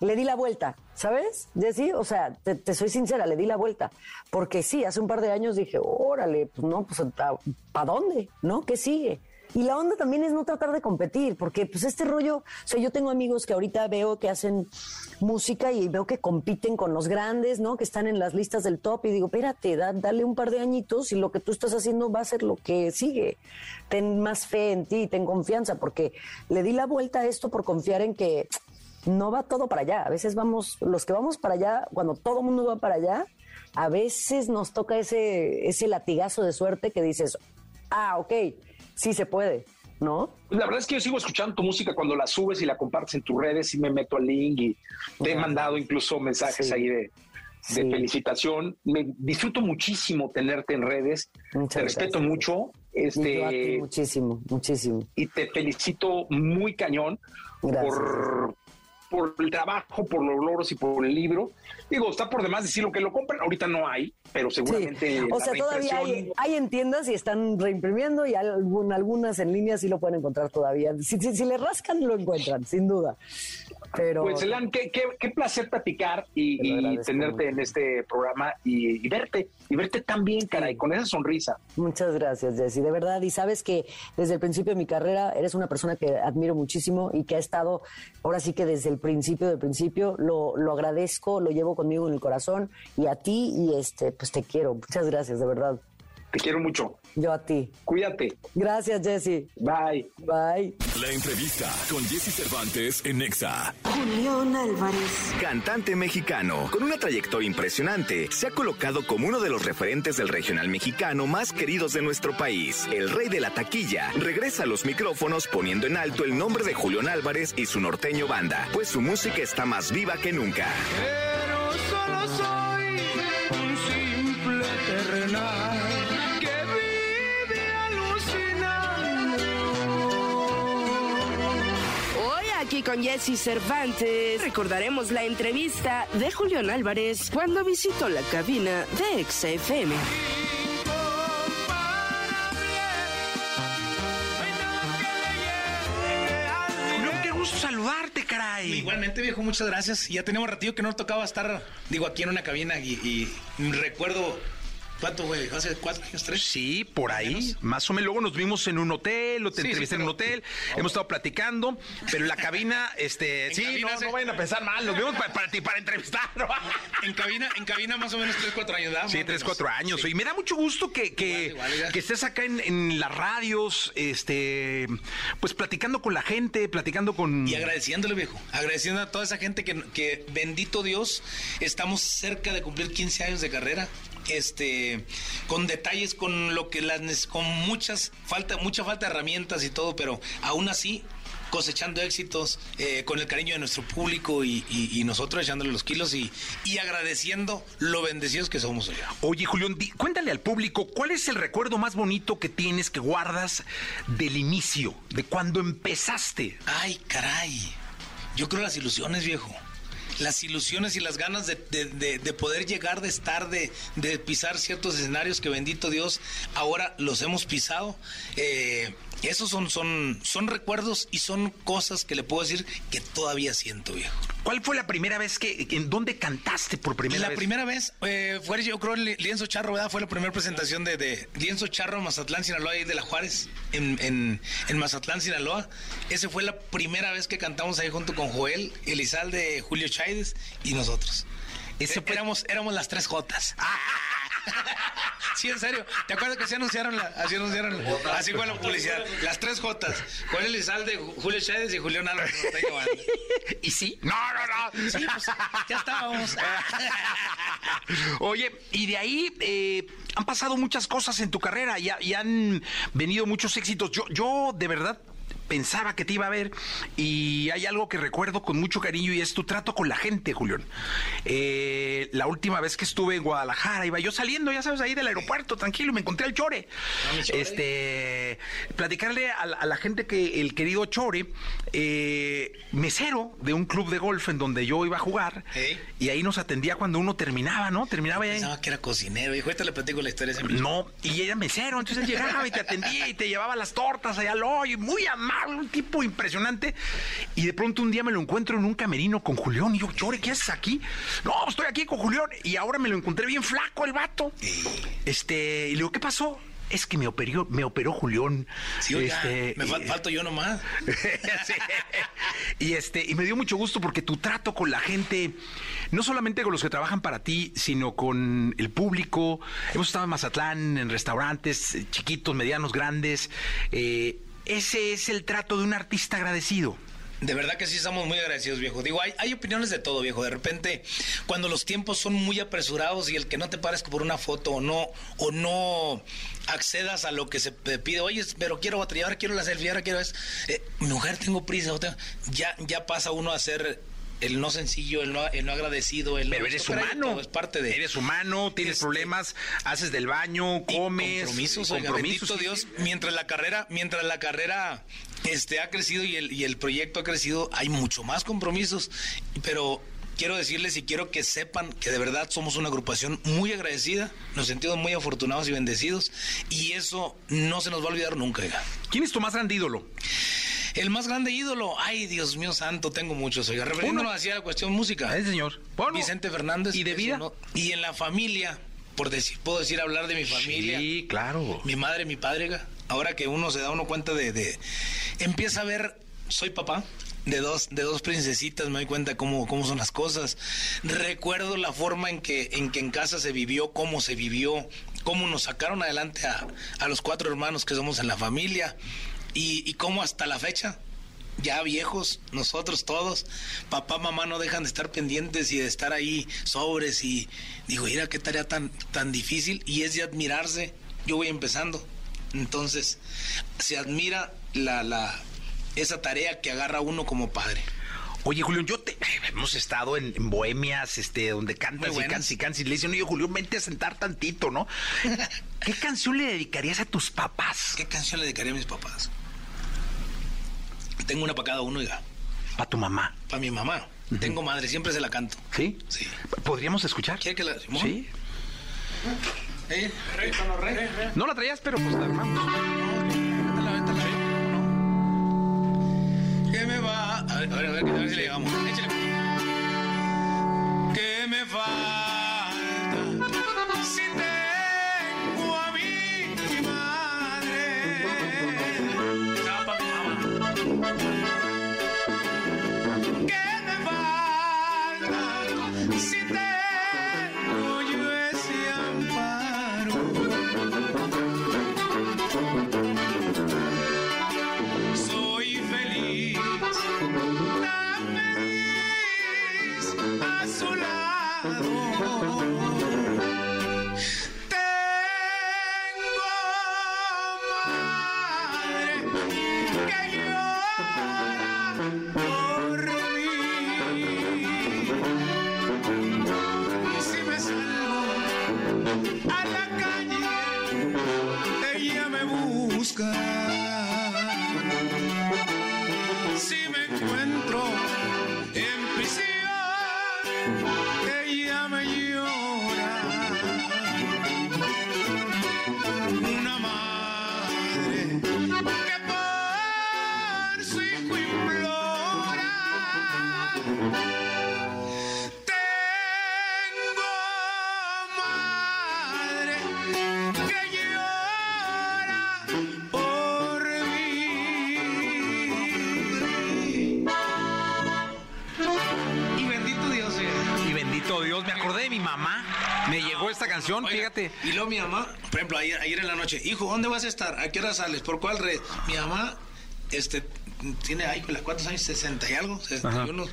Le di la vuelta, ¿sabes? Jessy, o sea, te, te soy sincera, le di la vuelta. Porque sí, hace un par de años dije, órale, pues no, pues ¿para dónde? ¿No? ¿Qué sigue? Y la onda también es no tratar de competir, porque pues este rollo, o sea, yo tengo amigos que ahorita veo que hacen música y veo que compiten con los grandes, ¿no? Que están en las listas del top y digo, espérate, da- dale un par de añitos y lo que tú estás haciendo va a ser lo que sigue. Ten más fe en ti, ten confianza, porque le di la vuelta a esto por confiar en que no va todo para allá. A veces vamos, los que vamos para allá, cuando todo el mundo va para allá, a veces nos toca ese, ese latigazo de suerte que dices, ah, ok, sí se puede, ¿no? La verdad es que yo sigo escuchando tu música cuando la subes y la compartes en tus redes y me meto al link y te he mandado incluso mensajes ahí de, de felicitación. Me disfruto muchísimo tenerte en redes. te respeto mucho. Este, a ti muchísimo, muchísimo. y te felicito muy cañón por, por el trabajo, por los logros y por el libro. Digo, está por demás decir lo que lo compran. Ahorita no hay, pero seguramente. O la sea, todavía hay, en tiendas y están reimprimiendo y algún- algunas en línea sí lo pueden encontrar todavía. Si, si- si le rascan, lo encuentran, sin duda. Pero Pues, Elan, qué, qué, qué placer platicar y, tenerte en este programa y, y verte, y verte tan bien, caray, con esa sonrisa. Muchas gracias, Jessy, de verdad. Y sabes que desde el principio de mi carrera eres una persona que admiro muchísimo y que ha estado, ahora sí que desde el principio, del principio, lo, lo agradezco, lo llevo conmigo en el corazón y a ti y este, pues te quiero. Muchas gracias, de verdad. Te quiero mucho. Yo a ti. Cuídate. Gracias, Jessy. Bye. Bye. La entrevista con Jesse Cervantes en Nexa. Julián Álvarez. Cantante mexicano, con una trayectoria impresionante, se ha colocado como uno de los referentes del regional mexicano más queridos de nuestro país. El rey de la taquilla regresa a los micrófonos poniendo en alto el nombre de Julián Álvarez y su norteño banda, pues su música está más viva que nunca. Pero solo soy un simple terrenal con Jesse Cervantes recordaremos la entrevista de Julián Álvarez cuando visitó la cabina de XFM. Julián, qué gusto saludarte, caray. Igualmente, viejo, muchas gracias. Ya tenemos ratillo que no nos tocaba estar, digo, aquí en una cabina y, y recuerdo, ¿cuánto, güey? ¿Hace cuatro años, tres? Sí, por ahí. Más o menos. Luego nos vimos en un hotel, o te Sí, sí, entrevisté en un hotel. Hemos estado platicando, pero en la cabina, este, En sí, cabina no, se- no vayan a pensar mal. Nos vimos para, para, entrevistar. ¿no? En cabina, en cabina más o menos tres, cuatro años, ¿verdad? Sí, Más tres, menos. cuatro años. Y me da mucho gusto que, que, Igual, igual, ya. que estés acá en, en las radios, este, pues platicando con la gente, platicando con... Y agradeciéndole, viejo. Agradeciendo a toda esa gente que, que, bendito Dios, estamos cerca de cumplir 15 años de carrera. Este, con detalles, con lo que las, con muchas falta, mucha falta de herramientas y todo, pero aún así cosechando éxitos, eh, con el cariño de nuestro público y, y- y nosotros echándole los kilos y, y agradeciendo lo bendecidos que somos hoy. Oye, Julián, di- cuéntale al público, ¿cuál es el recuerdo más bonito que tienes, que guardas del inicio, de cuando empezaste? Ay, caray. Yo creo las ilusiones, viejo. Las ilusiones y las ganas de, de- de- de poder llegar, de estar, de, de pisar ciertos escenarios que bendito Dios ahora los hemos pisado. Eh, esos son, son, son recuerdos y son cosas que le puedo decir que todavía siento, viejo. ¿Cuál fue la primera vez que, en dónde cantaste por primera la vez? primera vez eh, fue, yo creo, en Li- Lienzo Charro, ¿verdad? Fue la primera presentación de, de Lienzo Charro Mazatlán, Sinaloa, ahí de la Juárez, en, en, en Mazatlán, Sinaloa. Esa fue la primera vez que cantamos ahí junto con Joel, Elizalde, Julio Chaides y nosotros. Ese éramos, éramos las tres Jotas. Sí, en serio. ¿Te acuerdas que así anunciaron la, así anunciaron la- así fue la publicidad? Las tres Jotas. Joel Elizalde, Julio Chávez y Julián Álvarez. ¿Y sí? No, no, no. Sí, pues, ya estábamos. Oye, y de ahí eh, han pasado muchas cosas en tu carrera y, y han venido muchos éxitos. Yo, yo de verdad pensaba que te iba a ver y hay algo que recuerdo con mucho cariño y es tu trato con la gente, Julián. Eh, la última vez que estuve en Guadalajara, iba yo saliendo, ya sabes, ahí del aeropuerto, tranquilo, y me encontré al Chore. Este, platicarle a, la- a la gente que el querido Chore, eh, mesero de un club de golf en donde yo iba a jugar, y ahí nos atendía cuando uno terminaba, ¿no? Terminaba ya. Pensaba que era cocinero. Y ahorita le platico la historia ese. No, y ella mesero, entonces él llegaba y te atendía y te llevaba las tortas allá al hoyo, muy amable, un tipo impresionante. Y de pronto un día me lo encuentro en un camerino con Julián y yo, Chore, ¿qué haces aquí? No, estoy aquí con Julián y ahora me lo encontré bien flaco el vato. Este, y le digo, ¿qué pasó? Es que me operó, me operó Julián. Sí, Este, me y- fal- falto yo nomás. Sí. Y este, y me dio mucho gusto porque tu trato con la gente, no solamente con los que trabajan para ti, sino con el público. Hemos estado en Mazatlán, en restaurantes eh, chiquitos, medianos, grandes. Eh, ese es el trato de un artista agradecido. De verdad que sí estamos muy agradecidos, viejo. Digo, hay, hay opiniones de todo, viejo. De repente, cuando los tiempos son muy apresurados y el que no te parezca por una foto o no, o no accedas a lo que se te pide, oye, pero quiero ahora quiero la selfie, ahora quiero es, eh, mujer, tengo prisa, o tengo-". ya, ya pasa uno a ser el no sencillo, el no, el no agradecido, el no- Pero eres esto, caray, humano. es parte de. Eres humano, tienes problemas, haces del baño, comes. compromisos, oiga, compromisos, bendito Dios, mientras la carrera, mientras la carrera este ha crecido y el, y el proyecto ha crecido, hay mucho más compromisos, pero quiero decirles y quiero que sepan que de verdad somos una agrupación muy agradecida, nos sentimos muy afortunados y bendecidos y eso no se nos va a olvidar nunca. ¿Quién es tu más grande ídolo? El más grande ídolo, ay Dios mío santo, tengo muchos, oiga, refiriéndonos hacia la cuestión música. El señor. Vicente Fernández. ¿Y de vida? uno- y en la familia, por decir, puedo decir hablar de mi familia. Sí, claro. Mi madre, mi padre, ahora que uno se da uno cuenta de, de- empieza a ver, soy papá de dos, de dos princesitas, me doy cuenta cómo, cómo son las cosas. Recuerdo la forma en que, en que en casa se vivió, cómo se vivió, cómo nos sacaron adelante a, a los cuatro hermanos que somos en la familia y, y cómo hasta la fecha ya viejos, nosotros todos, papá, mamá no dejan de estar pendientes y de estar ahí sobres y digo, mira qué tarea tan, tan difícil y es de admirarse. Yo voy empezando. Entonces, se admira la, la, esa tarea que agarra uno como padre. Oye, Julián, yo te. Hemos estado en, en bohemias, este, donde cantas y cantas y cantas. Y le dicen, oye, Julián, vente a sentar tantito, ¿no? ¿Qué canción le dedicarías a tus papás? ¿Qué canción le dedicaría a mis papás? Tengo una para cada uno, oiga. Para tu mamá. Para mi mamá. Tengo madre, siempre se la canto. ¿Sí? Sí. ¿Podríamos escuchar? ¿Quiere que la.? Simón? Sí. ¿Eh? ¿Rey, tono rey? No la traías, pero pues la armamos. ¿Qué me va? A ver, a ver, a ver, a ver si le llegamos. Échale. Dios, eh. Y bendito Dios, me acordé de mi mamá. Me llegó esta canción, Oiga, fíjate. Y luego mi mamá, por ejemplo, ayer, ayer en la noche, hijo, ¿dónde vas a estar? ¿A qué hora sales? ¿Por cuál red? Mi mamá, este, tiene, ay, ¿con ¿cuántos años? 60 y algo, 61.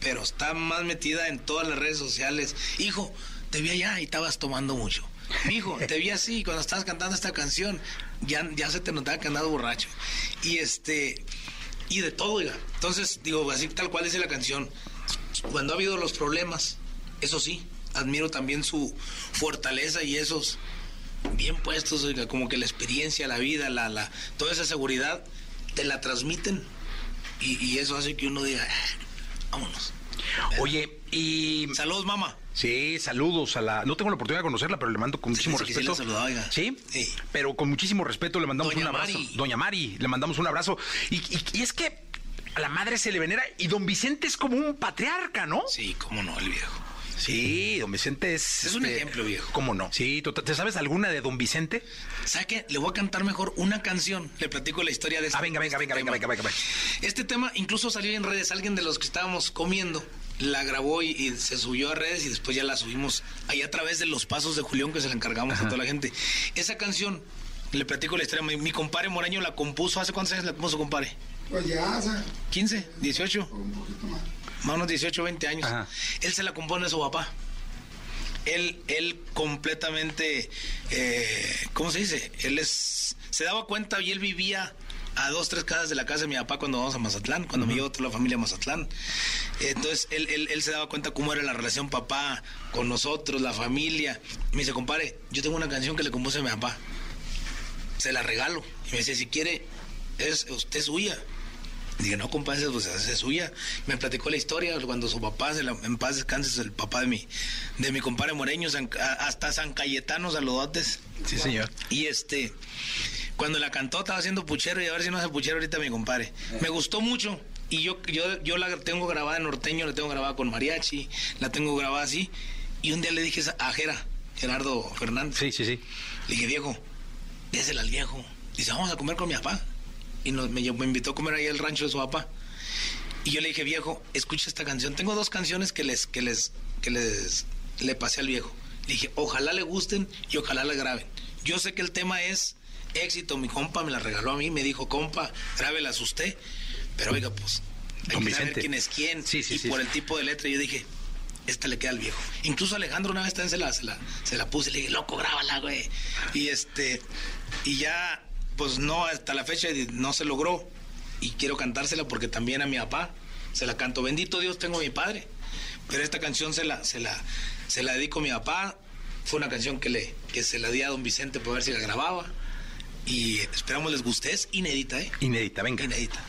Pero está más metida en todas las redes sociales. Hijo, te vi allá y estabas tomando mucho. Hijo, te vi así cuando estabas cantando esta canción. Ya, ya se te notaba que andabas borracho. Y este, y de todo, oiga. Entonces, digo, así tal cual dice la canción. Cuando ha habido los problemas, eso sí, admiro también su fortaleza y esos bien puestos, oiga, como que la experiencia, la vida, la, la, toda esa seguridad, te la transmiten. Y, y eso hace que uno diga, "Ah, vámonos. Oye, y. Saludos, mamá. Sí, saludos a la. No tengo la oportunidad de conocerla, pero le mando con muchísimo sí, sí respeto. oiga. ¿Sí? Pero con muchísimo respeto le mandamos Doña un abrazo. Mari. Doña Mari, le mandamos un abrazo. Y, y- y es que a la madre se le venera y don Vicente es como un patriarca, ¿no? Sí, cómo no, el viejo. Sí, don Vicente es. Es un este, ejemplo, viejo. ¿Cómo no? Sí, ¿tú- ¿te sabes alguna de don Vicente? ¿Sabe qué? Le voy a cantar mejor una canción. Le platico la historia de este Ah, venga, venga, venga, venga, venga, venga, venga. Este tema incluso salió en redes. Alguien de los que estábamos comiendo la grabó y, y se subió a redes y después ya la subimos ahí a través de los pasos de Julián que se la encargamos a toda la gente. Esa canción, le platico la historia. Mi, mi compadre Moreño la compuso. ¿Hace cuántos años la compuso, compadre? Pues ya hace 15, 18. un poquito más. Más o menos 18, 20 años. Él se la compone a su papá. Él, él completamente, eh, ¿cómo se dice? Él es, se daba cuenta y él vivía a dos, tres casas de la casa de mi papá cuando vamos a Mazatlán, cuando me llevó toda la familia a Mazatlán. Entonces, él, él, él se daba cuenta cómo era la relación papá con nosotros, la familia. Me dice, compadre, yo tengo una canción que le compuse a mi papá. Se la regalo. Y me dice, si quiere, es, usted es suya. Dije, no, compadre, pues esa es suya. Me platicó la historia cuando su papá, se la- en paz descanse, es el papá de mi, de mi compadre Moreño, San- hasta San Cayetano, saludotes. Sí, señor. Y este, cuando la cantó, estaba haciendo puchero y a ver si no hace puchero ahorita mi compadre. Me gustó mucho y yo, yo, yo la tengo grabada en norteño, la tengo grabada con mariachi, la tengo grabada así. Y un día le dije a Jera, Gerardo Fernández. Sí, sí, sí. Le dije, viejo, désela al viejo. Dice, vamos a comer con mi papá. Y nos, me, me invitó a comer ahí al rancho de su papá. Y yo le dije, viejo, escucha esta canción. Tengo dos canciones que les, que les, que les, le pasé al viejo. Le dije, ojalá le gusten y ojalá le graben. Yo sé que el tema es éxito. Mi compa me la regaló a mí. Me dijo, compa, grábelas usted. Pero oiga, pues, hay Don que saber quién es quién. Sí, sí, y sí, por el tipo de letra, yo dije, esta le queda al viejo. Incluso Alejandro una vez también se la, se la, se la puse. Le dije, loco, grábala, güey. Y este, y ya, pues no, hasta la fecha no se logró. Y quiero cantársela porque también a mi papá se la canto. Bendito Dios, tengo a mi padre. Pero esta canción se la, se la, se la dedico a mi papá. Fue una canción que, le, que se la di a don Vicente para ver si la grababa. Y esperamos les guste. Es inédita, ¿eh? Inédita, venga. Inédita.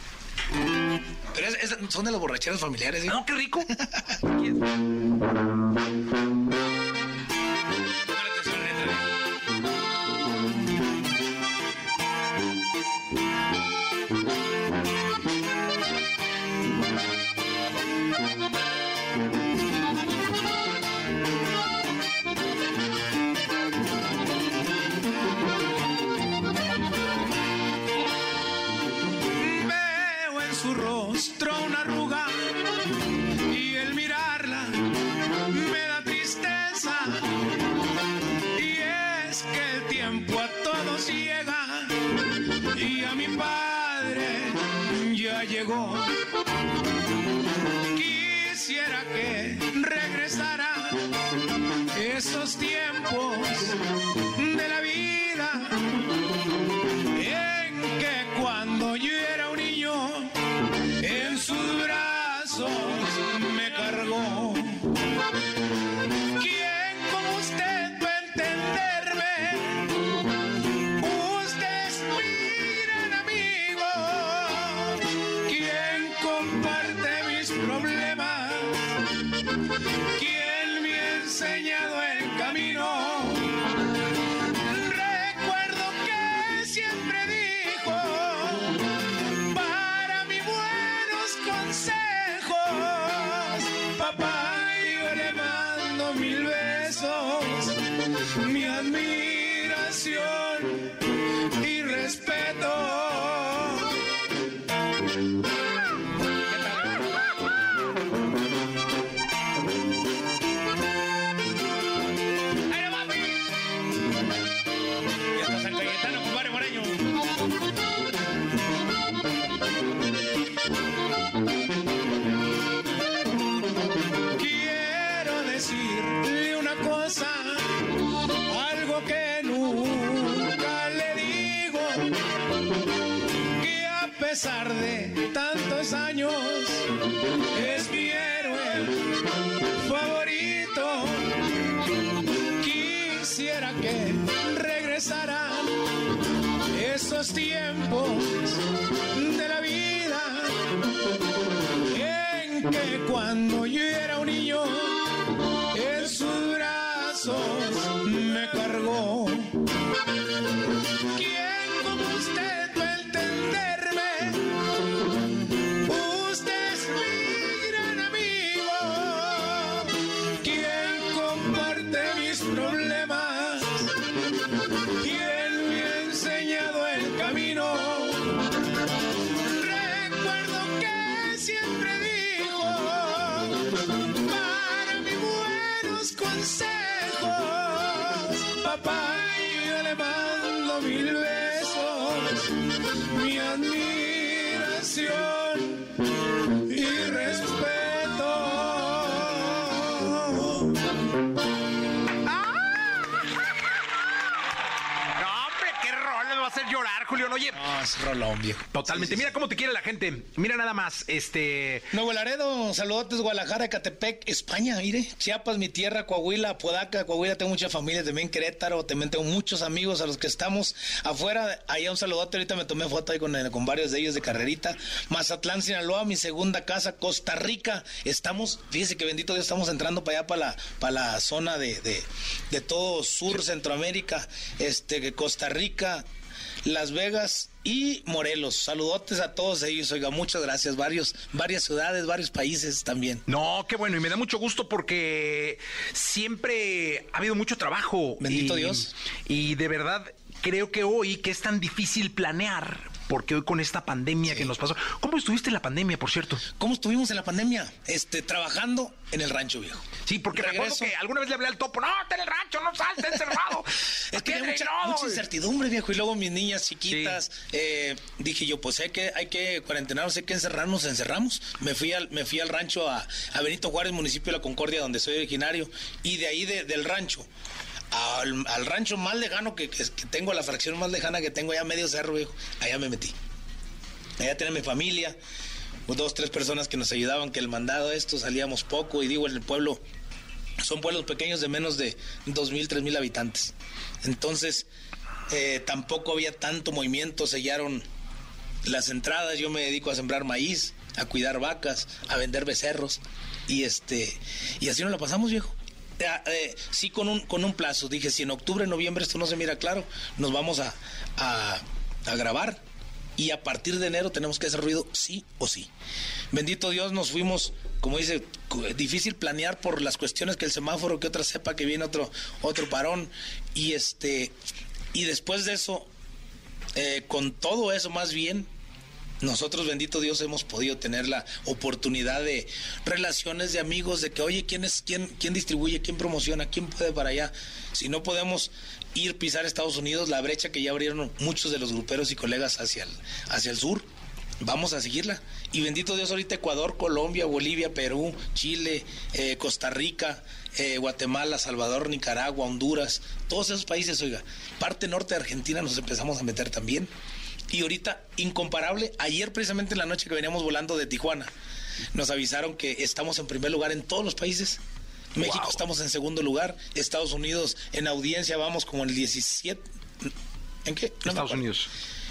Pero es- es- son de las borracheras familiares. ¿eh? No, qué rico. cuando yo era un niño en sus brazos me cargó. ¿Quién Rolón, viejo. Totalmente. Mira cómo te quiere la gente. Mira nada más, este. Nuevo Laredo, saludotes, Guadalajara, Catepec, España, mire. Chiapas, mi tierra, Coahuila, Apodaca, Coahuila, tengo mucha familia, también Querétaro, también tengo muchos amigos a los que estamos afuera. Allá un saludote, ahorita me tomé foto ahí con, eh, con varios de ellos de carrerita. Mazatlán, Sinaloa, mi segunda casa, Costa Rica. Estamos, fíjese que bendito Dios, estamos entrando para allá, para la, para la zona de, de, de todo Sur, Centroamérica, este, Costa Rica, Las Vegas y Morelos. Saludotes a todos ellos, oiga, muchas gracias. Varios, varias ciudades, varios países también. No, qué bueno, y me da mucho gusto porque siempre ha habido mucho trabajo. Bendito Y- Dios. Y de verdad, creo que hoy, que es tan difícil planear, porque hoy con esta pandemia que nos pasó. ¿Cómo estuviste en la pandemia, por cierto? ¿Cómo estuvimos en la pandemia? Este, trabajando en el rancho, viejo. Sí, porque me acuerdo Regreso. que alguna vez le hablé al topo, no, está en el rancho, no salte encerrado. Es que había mucha, incertidumbre, viejo. Y luego mis niñas chiquitas, eh, dije yo, pues hay que, hay que cuarentenarnos, hay que encerrarnos, encerramos. Me fui al, me fui al rancho a, a Benito Juárez, municipio de La Concordia, donde soy originario. Y de ahí de- del rancho. Al, al rancho más lejano que, que- tengo, la fracción más lejana que tengo, allá medio cerro, viejo, allá me metí. Allá tenía mi familia, dos, tres personas que nos ayudaban, que el mandado esto, salíamos poco, y digo, en el pueblo, son pueblos pequeños de menos de dos mil, tres mil habitantes. Entonces, eh, tampoco había tanto movimiento, sellaron las entradas, yo me dedico a sembrar maíz, a cuidar vacas, a vender becerros, y este, y así nos la pasamos, viejo. Eh, eh, sí con un, con un plazo, dije, si en octubre, noviembre esto no se mira claro, nos vamos a, a, grabar y a partir de enero tenemos que hacer ruido sí o sí. Bendito Dios, nos fuimos, como dice, difícil planear por las cuestiones que el semáforo, que otra sepa que viene otro, otro parón. Y este, y después de eso, eh, con todo eso más bien, nosotros, bendito Dios, hemos podido tener la oportunidad de relaciones de amigos, de que, oye, ¿quién es, quién, quién distribuye, quién promociona, quién puede para allá? Si no podemos ir pisar Estados Unidos, la brecha que ya abrieron muchos de los gruperos y colegas hacia el, hacia el sur, vamos a seguirla. Y bendito Dios, ahorita Ecuador, Colombia, Bolivia, Perú, Chile, eh, Costa Rica, eh, Guatemala, Salvador, Nicaragua, Honduras, todos esos países, oiga, parte norte de Argentina nos empezamos a meter también. Y ahorita, incomparable, ayer precisamente en la noche que veníamos volando de Tijuana, nos avisaron que estamos en primer lugar en todos los países. México estamos en segundo lugar, Estados Unidos en audiencia vamos como en el 17. ¿En qué? No Estados. Unidos.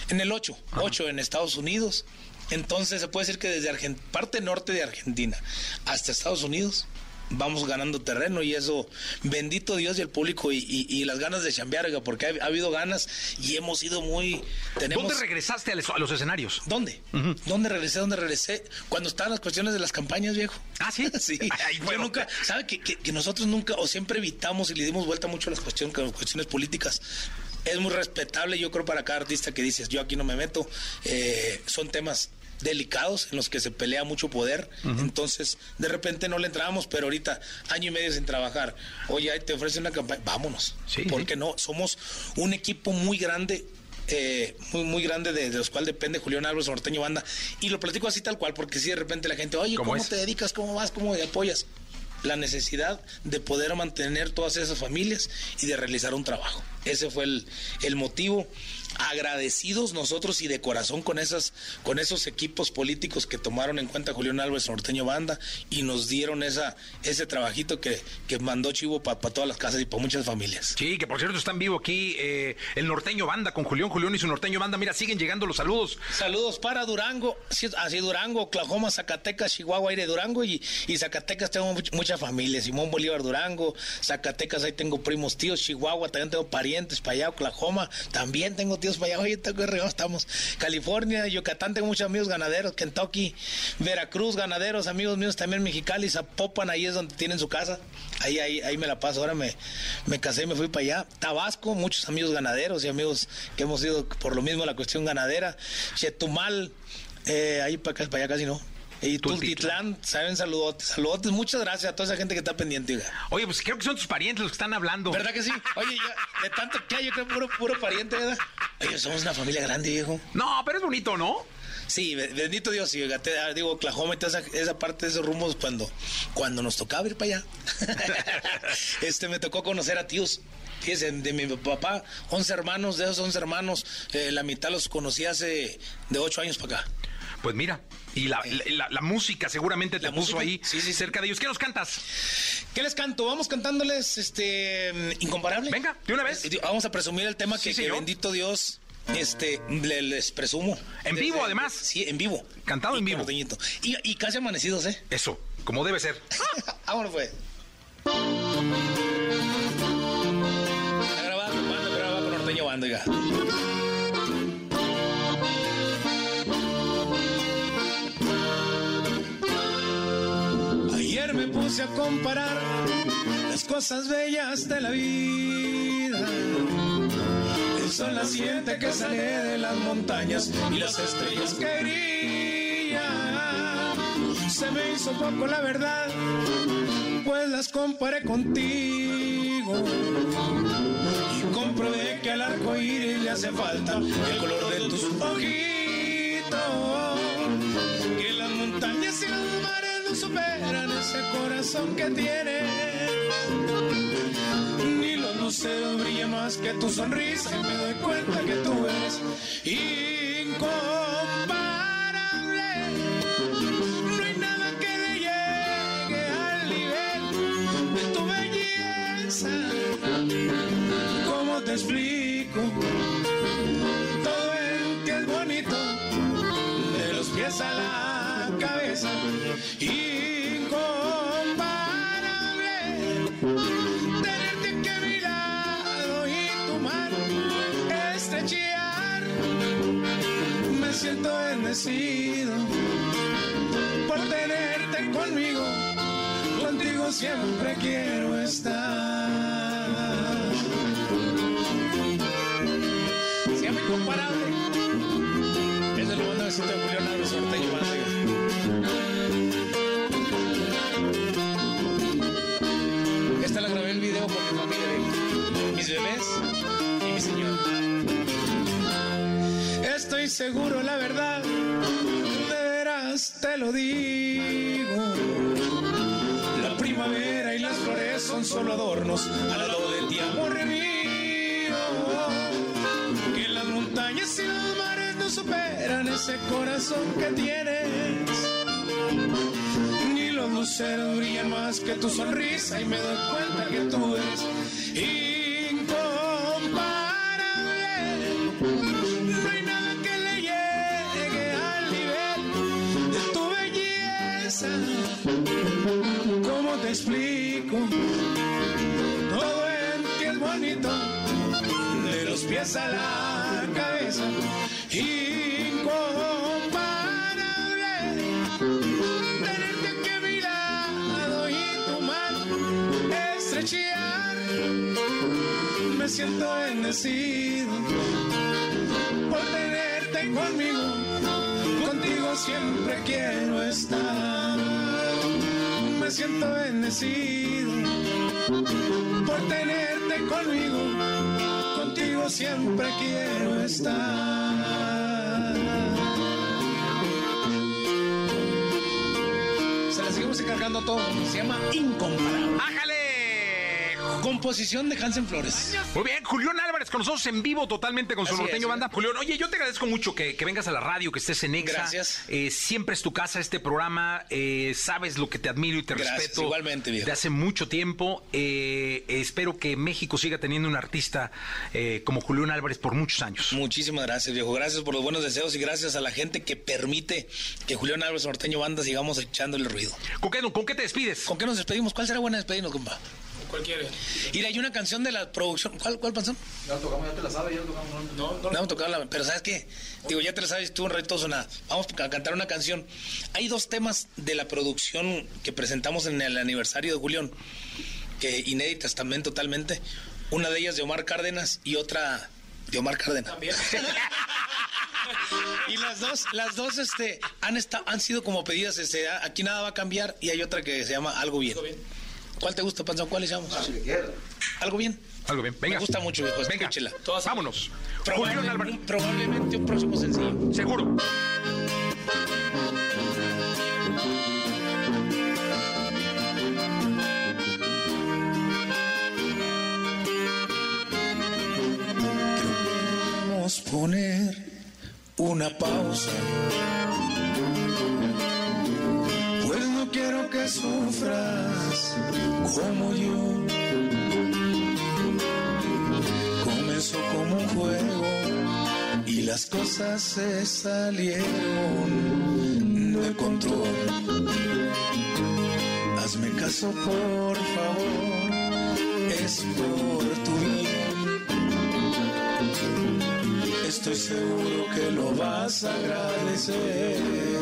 En el 8, 8 en Estados Unidos. Entonces se puede decir que desde parte norte de Argentina hasta Estados Unidos vamos ganando terreno y eso, bendito Dios y el público y, y- y las ganas de chambear, porque ha, ha habido ganas y hemos sido muy... Tenemos, ¿Dónde regresaste a los, a los escenarios? ¿Dónde? ¿Dónde regresé? ¿Dónde regresé? Cuando estaban las cuestiones de las campañas, viejo. Ah, sí. sí. Ay, Yo bueno. nunca, ¿sabe que, que- que nosotros nunca o siempre evitamos y le dimos vuelta mucho a las cuestiones, a las cuestiones políticas? Es muy respetable, yo creo, para cada artista que dices, yo aquí no me meto. Eh, son temas delicados en los que se pelea mucho poder. Entonces, de repente no le entramos, pero ahorita, año y medio sin trabajar. Oye, ahí te ofrecen una campaña, vámonos. ¿Por qué no? Somos un equipo muy grande. eh, muy muy grande de, de los cuales depende Julián Álvarez Norteño Banda y lo platico así tal cual porque si de repente la gente oye ¿Cómo te dedicas? ¿cómo vas? ¿cómo te apoyas? la necesidad de poder mantener todas esas familias y de realizar un trabajo. Ese fue el, el motivo. Agradecidos nosotros y de corazón con esas con esos equipos políticos que tomaron en cuenta Julián Álvarez Norteño Banda y nos dieron esa ese trabajito que, que mandó Chivo para todas las casas y para muchas familias. Sí, que por cierto están vivo aquí eh, el Norteño Banda con Julián Julián y su Norteño Banda. Mira, siguen llegando los saludos. Saludos para Durango, así, Durango, Oklahoma, Zacatecas, Chihuahua, aire Durango y, y Zacatecas tengo much- mucha familia. Simón Bolívar, Durango, Zacatecas, ahí tengo primos tíos, Chihuahua, también tengo parientes para allá, Oklahoma, también tengo tíos para allá. Oye, estamos. California, Yucatán, tengo muchos amigos ganaderos, Kentucky, Veracruz, ganaderos, amigos míos también Mexicali, Zapopan, ahí es donde tienen su casa. Ahí, ahí, ahí me la paso. Ahora me, me casé y me fui para allá. Tabasco, muchos amigos ganaderos y amigos que hemos ido por lo mismo la cuestión ganadera. Chetumal, eh, ahí para acá, para allá casi no. Y Tultitlán, saben, saludotes, saludotes. Muchas gracias a toda esa gente que está pendiente. oiga. Oye, pues creo que son tus parientes los que están hablando. ¿Verdad que sí? Oye, ya, de tanto que hay, yo creo puro, puro pariente, ¿verdad? Oye, somos una familia grande, viejo. No, pero es bonito, ¿no? Sí, be- bendito Dios, sí, oiga, te- ah, digo, Oklahoma y toda esa, esa parte de esos rumos cuando, cuando nos tocaba ir para allá. este, me tocó conocer a tíos. Fíjense, de mi papá, 11 hermanos, de esos 11 hermanos, eh, la mitad los conocí hace de 8 años para acá. Pues mira, y la, la- la- la música seguramente te puso música, ahí sí, sí, sí. cerca de ellos. ¿Qué nos cantas? ¿Qué les canto? Vamos cantándoles este incomparable. Venga, de una vez. Eh, Vamos a presumir el tema que, bendito Dios este le- les presumo. En vivo, Desde- además. Sí, en vivo. Cantado en vivo. Y, y casi amanecidos, ¿eh? Eso, como debe ser. Vámonos pues. Con banda, con norteño banda, puse a comparar las cosas bellas de la vida. El sol naciente que sale de las montañas y las estrellas que brillan. Se me hizo poco la verdad, pues las comparé contigo. Y comprobé que al arco iris le hace falta el color de tus ojitos. Que las montañas y los mares superan ese corazón que tienes. Ni los luceros brillan más que tu sonrisa y me doy cuenta que tú eres incomparable. No hay nada que le llegue al nivel de tu belleza. ¿Cómo te explico? Todo el que es bonito, de los pies a la por tenerte conmigo. Contigo siempre quiero estar. Llama Incomparable. Es el besito de Julián Álvarez oiga. Esta la grabé el video con mi familia, mis bebés Estoy seguro, la verdad, de veras te lo digo. La primavera y las flores son solo adornos al lado de ti, amor mío. Que las montañas y los mares no superan ese corazón que tienes. Ni los luceros brillan más que tu sonrisa y me doy cuenta que tú eres incomparable. De los pies a la cabeza. Incomparable. Tenerte aquí a mi lado y tu mano estrechear. Me siento bendecido por tenerte conmigo. Contigo siempre quiero estar. Me siento bendecido por tenerte conmigo. Contigo siempre quiero estar. Se la seguimos encargando todo. Se llama Incomparable. ¡Ájale! Composición de Hansen Flores. Muy bien, Julián con nosotros en vivo totalmente con su Así norteño es, banda. Julián, oye, yo te agradezco mucho que, que vengas a la radio, que estés en Exa. Gracias. Eh, siempre es tu casa este programa. eh, sabes lo que te admiro y te Gracias, respeto. igualmente, viejo. De hace mucho tiempo. Eh, espero que México siga teniendo un artista eh, como Julián Álvarez por muchos años. Muchísimas gracias, viejo. Gracias por los buenos deseos y gracias a la gente que permite que Julián Álvarez Norteño Banda sigamos echándole ruido. ¿Con qué, con qué te despides? ¿Con qué nos despedimos? ¿Cuál será buena despedirnos, compa? Cualquiera. Y hay una canción de la producción. ¿Cuál, cuál canción? Ya tocamos, ya te la sabes, ya tocamos. No, no, No hemos tocado la... Pero ¿sabes qué? Digo, ya te la sabes tú un reto sonada. Vamos a cantar una canción. Hay dos temas de la producción que presentamos en el aniversario de Julián, que inéditas también totalmente. Una de ellas de Omar Cárdenas y otra de Omar Cárdenas. y las dos, las dos este, han, esta- han sido como pedidas, este, aquí nada va a cambiar y hay otra que se llama Algo Bien. ¿Cuál te gusta, Panzón? ¿Cuál le llamo? Algo bien. Algo bien, venga. Me gusta mucho, viejo. Venga, Escúchela. vámonos. Julián Álvarez. probablemente un próximo sencillo. Seguro. Vamos a poner una pausa. Quiero que sufras como yo. Comenzó como un juego y las cosas se salieron de control. Hazme caso, por favor, es por tu bien. Estoy seguro que lo vas a agradecer.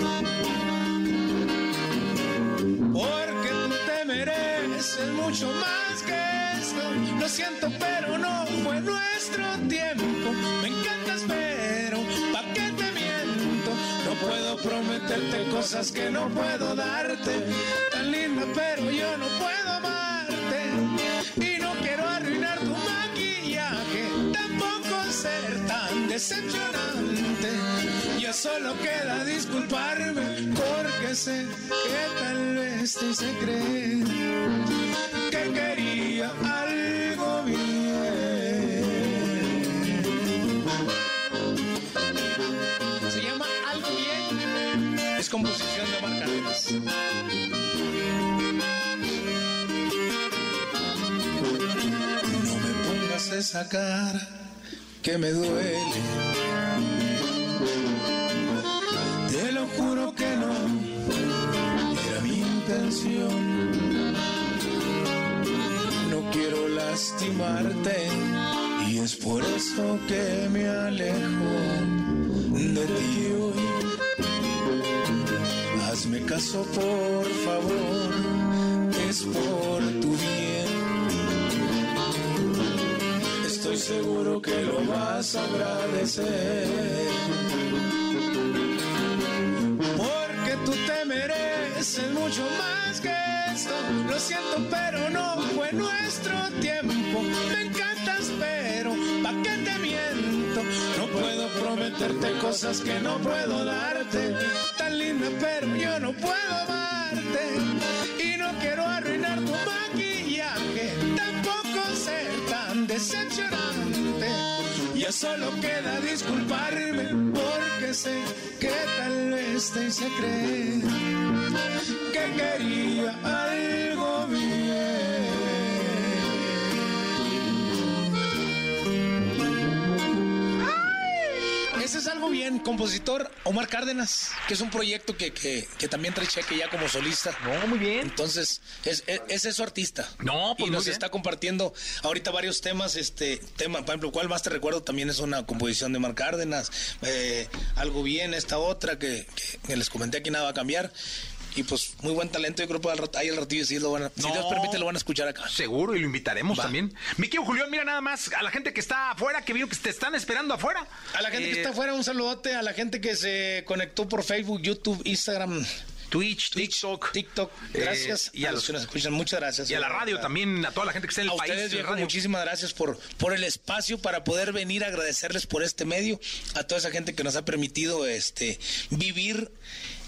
Porque tú te mereces mucho más que esto. Lo siento, pero no fue nuestro tiempo. Me encantas, pero ¿pa' qué te miento? No puedo prometerte cosas que no puedo darte. Tan linda, pero yo no puedo decepcionante. Ya solo queda disculparme porque sé que tal vez te hice creer que quería algo bien. Se llama Algo Bien. Es composición de Omar. No me pongas esa cara que me duele. Te lo juro que no era mi intención. No quiero lastimarte y es por eso que me alejo de ti hoy. Hazme caso por favor, es por tu bien. Estoy seguro que lo vas a agradecer. Porque tú te mereces mucho más que esto. Lo siento, pero no fue nuestro tiempo. Me encantas, pero ¿pa' qué te miento? No puedo prometerte cosas que no puedo darte. Tan linda, pero yo no puedo amarte. Y no quiero arruinar tu maquillaje. Decepcionante. Ya solo queda disculparme porque sé que tal vez te hice creer que quería algo bien. Ese es algo bien, compositor Omar Cárdenas, que es un proyecto que, que, que también trae cheque ya como solista. No, muy bien. Entonces, es, es, ese es su artista. No, pues Y muy nos bien. está compartiendo ahorita varios temas. Este tema, por ejemplo, ¿cuál más te recuerdo? También es una composición de Omar Cárdenas. Eh, algo bien, esta otra que, que- que les comenté aquí nada va a cambiar. Y pues muy buen talento, yo creo que al ahí al ratillo sí lo van a, si. Dios permite lo van a escuchar acá. Seguro, y lo invitaremos Va. también. Mi querido Julián, mira nada más a la gente que está afuera, que vino que te están esperando afuera. A la gente que Eh, está afuera, un saludote. A la gente que se conectó por Facebook, YouTube, Instagram, Twitch, TikTok. TikTok. Eh, Gracias. y a a los los- que nos escuchan, muchas gracias. Y a la radio también, a toda la gente que está en el a país. ustedes, radio. muchísimas gracias por, por el espacio para poder venir a agradecerles por este medio, a toda esa gente que nos ha permitido este vivir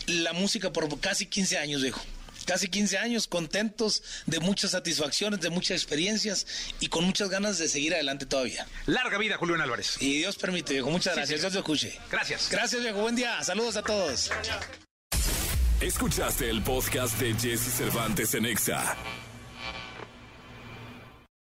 la música por casi 15 años, viejo. casi 15 años, contentos de muchas satisfacciones, de muchas experiencias y con muchas ganas de seguir adelante todavía. Larga vida, Julián Álvarez. Y Dios permite, viejo. Muchas Sí, gracias. Dios te escuche. Gracias. Gracias, viejo. Buen día. Saludos a todos. Escuchaste el podcast de Jesse Cervantes en Exa.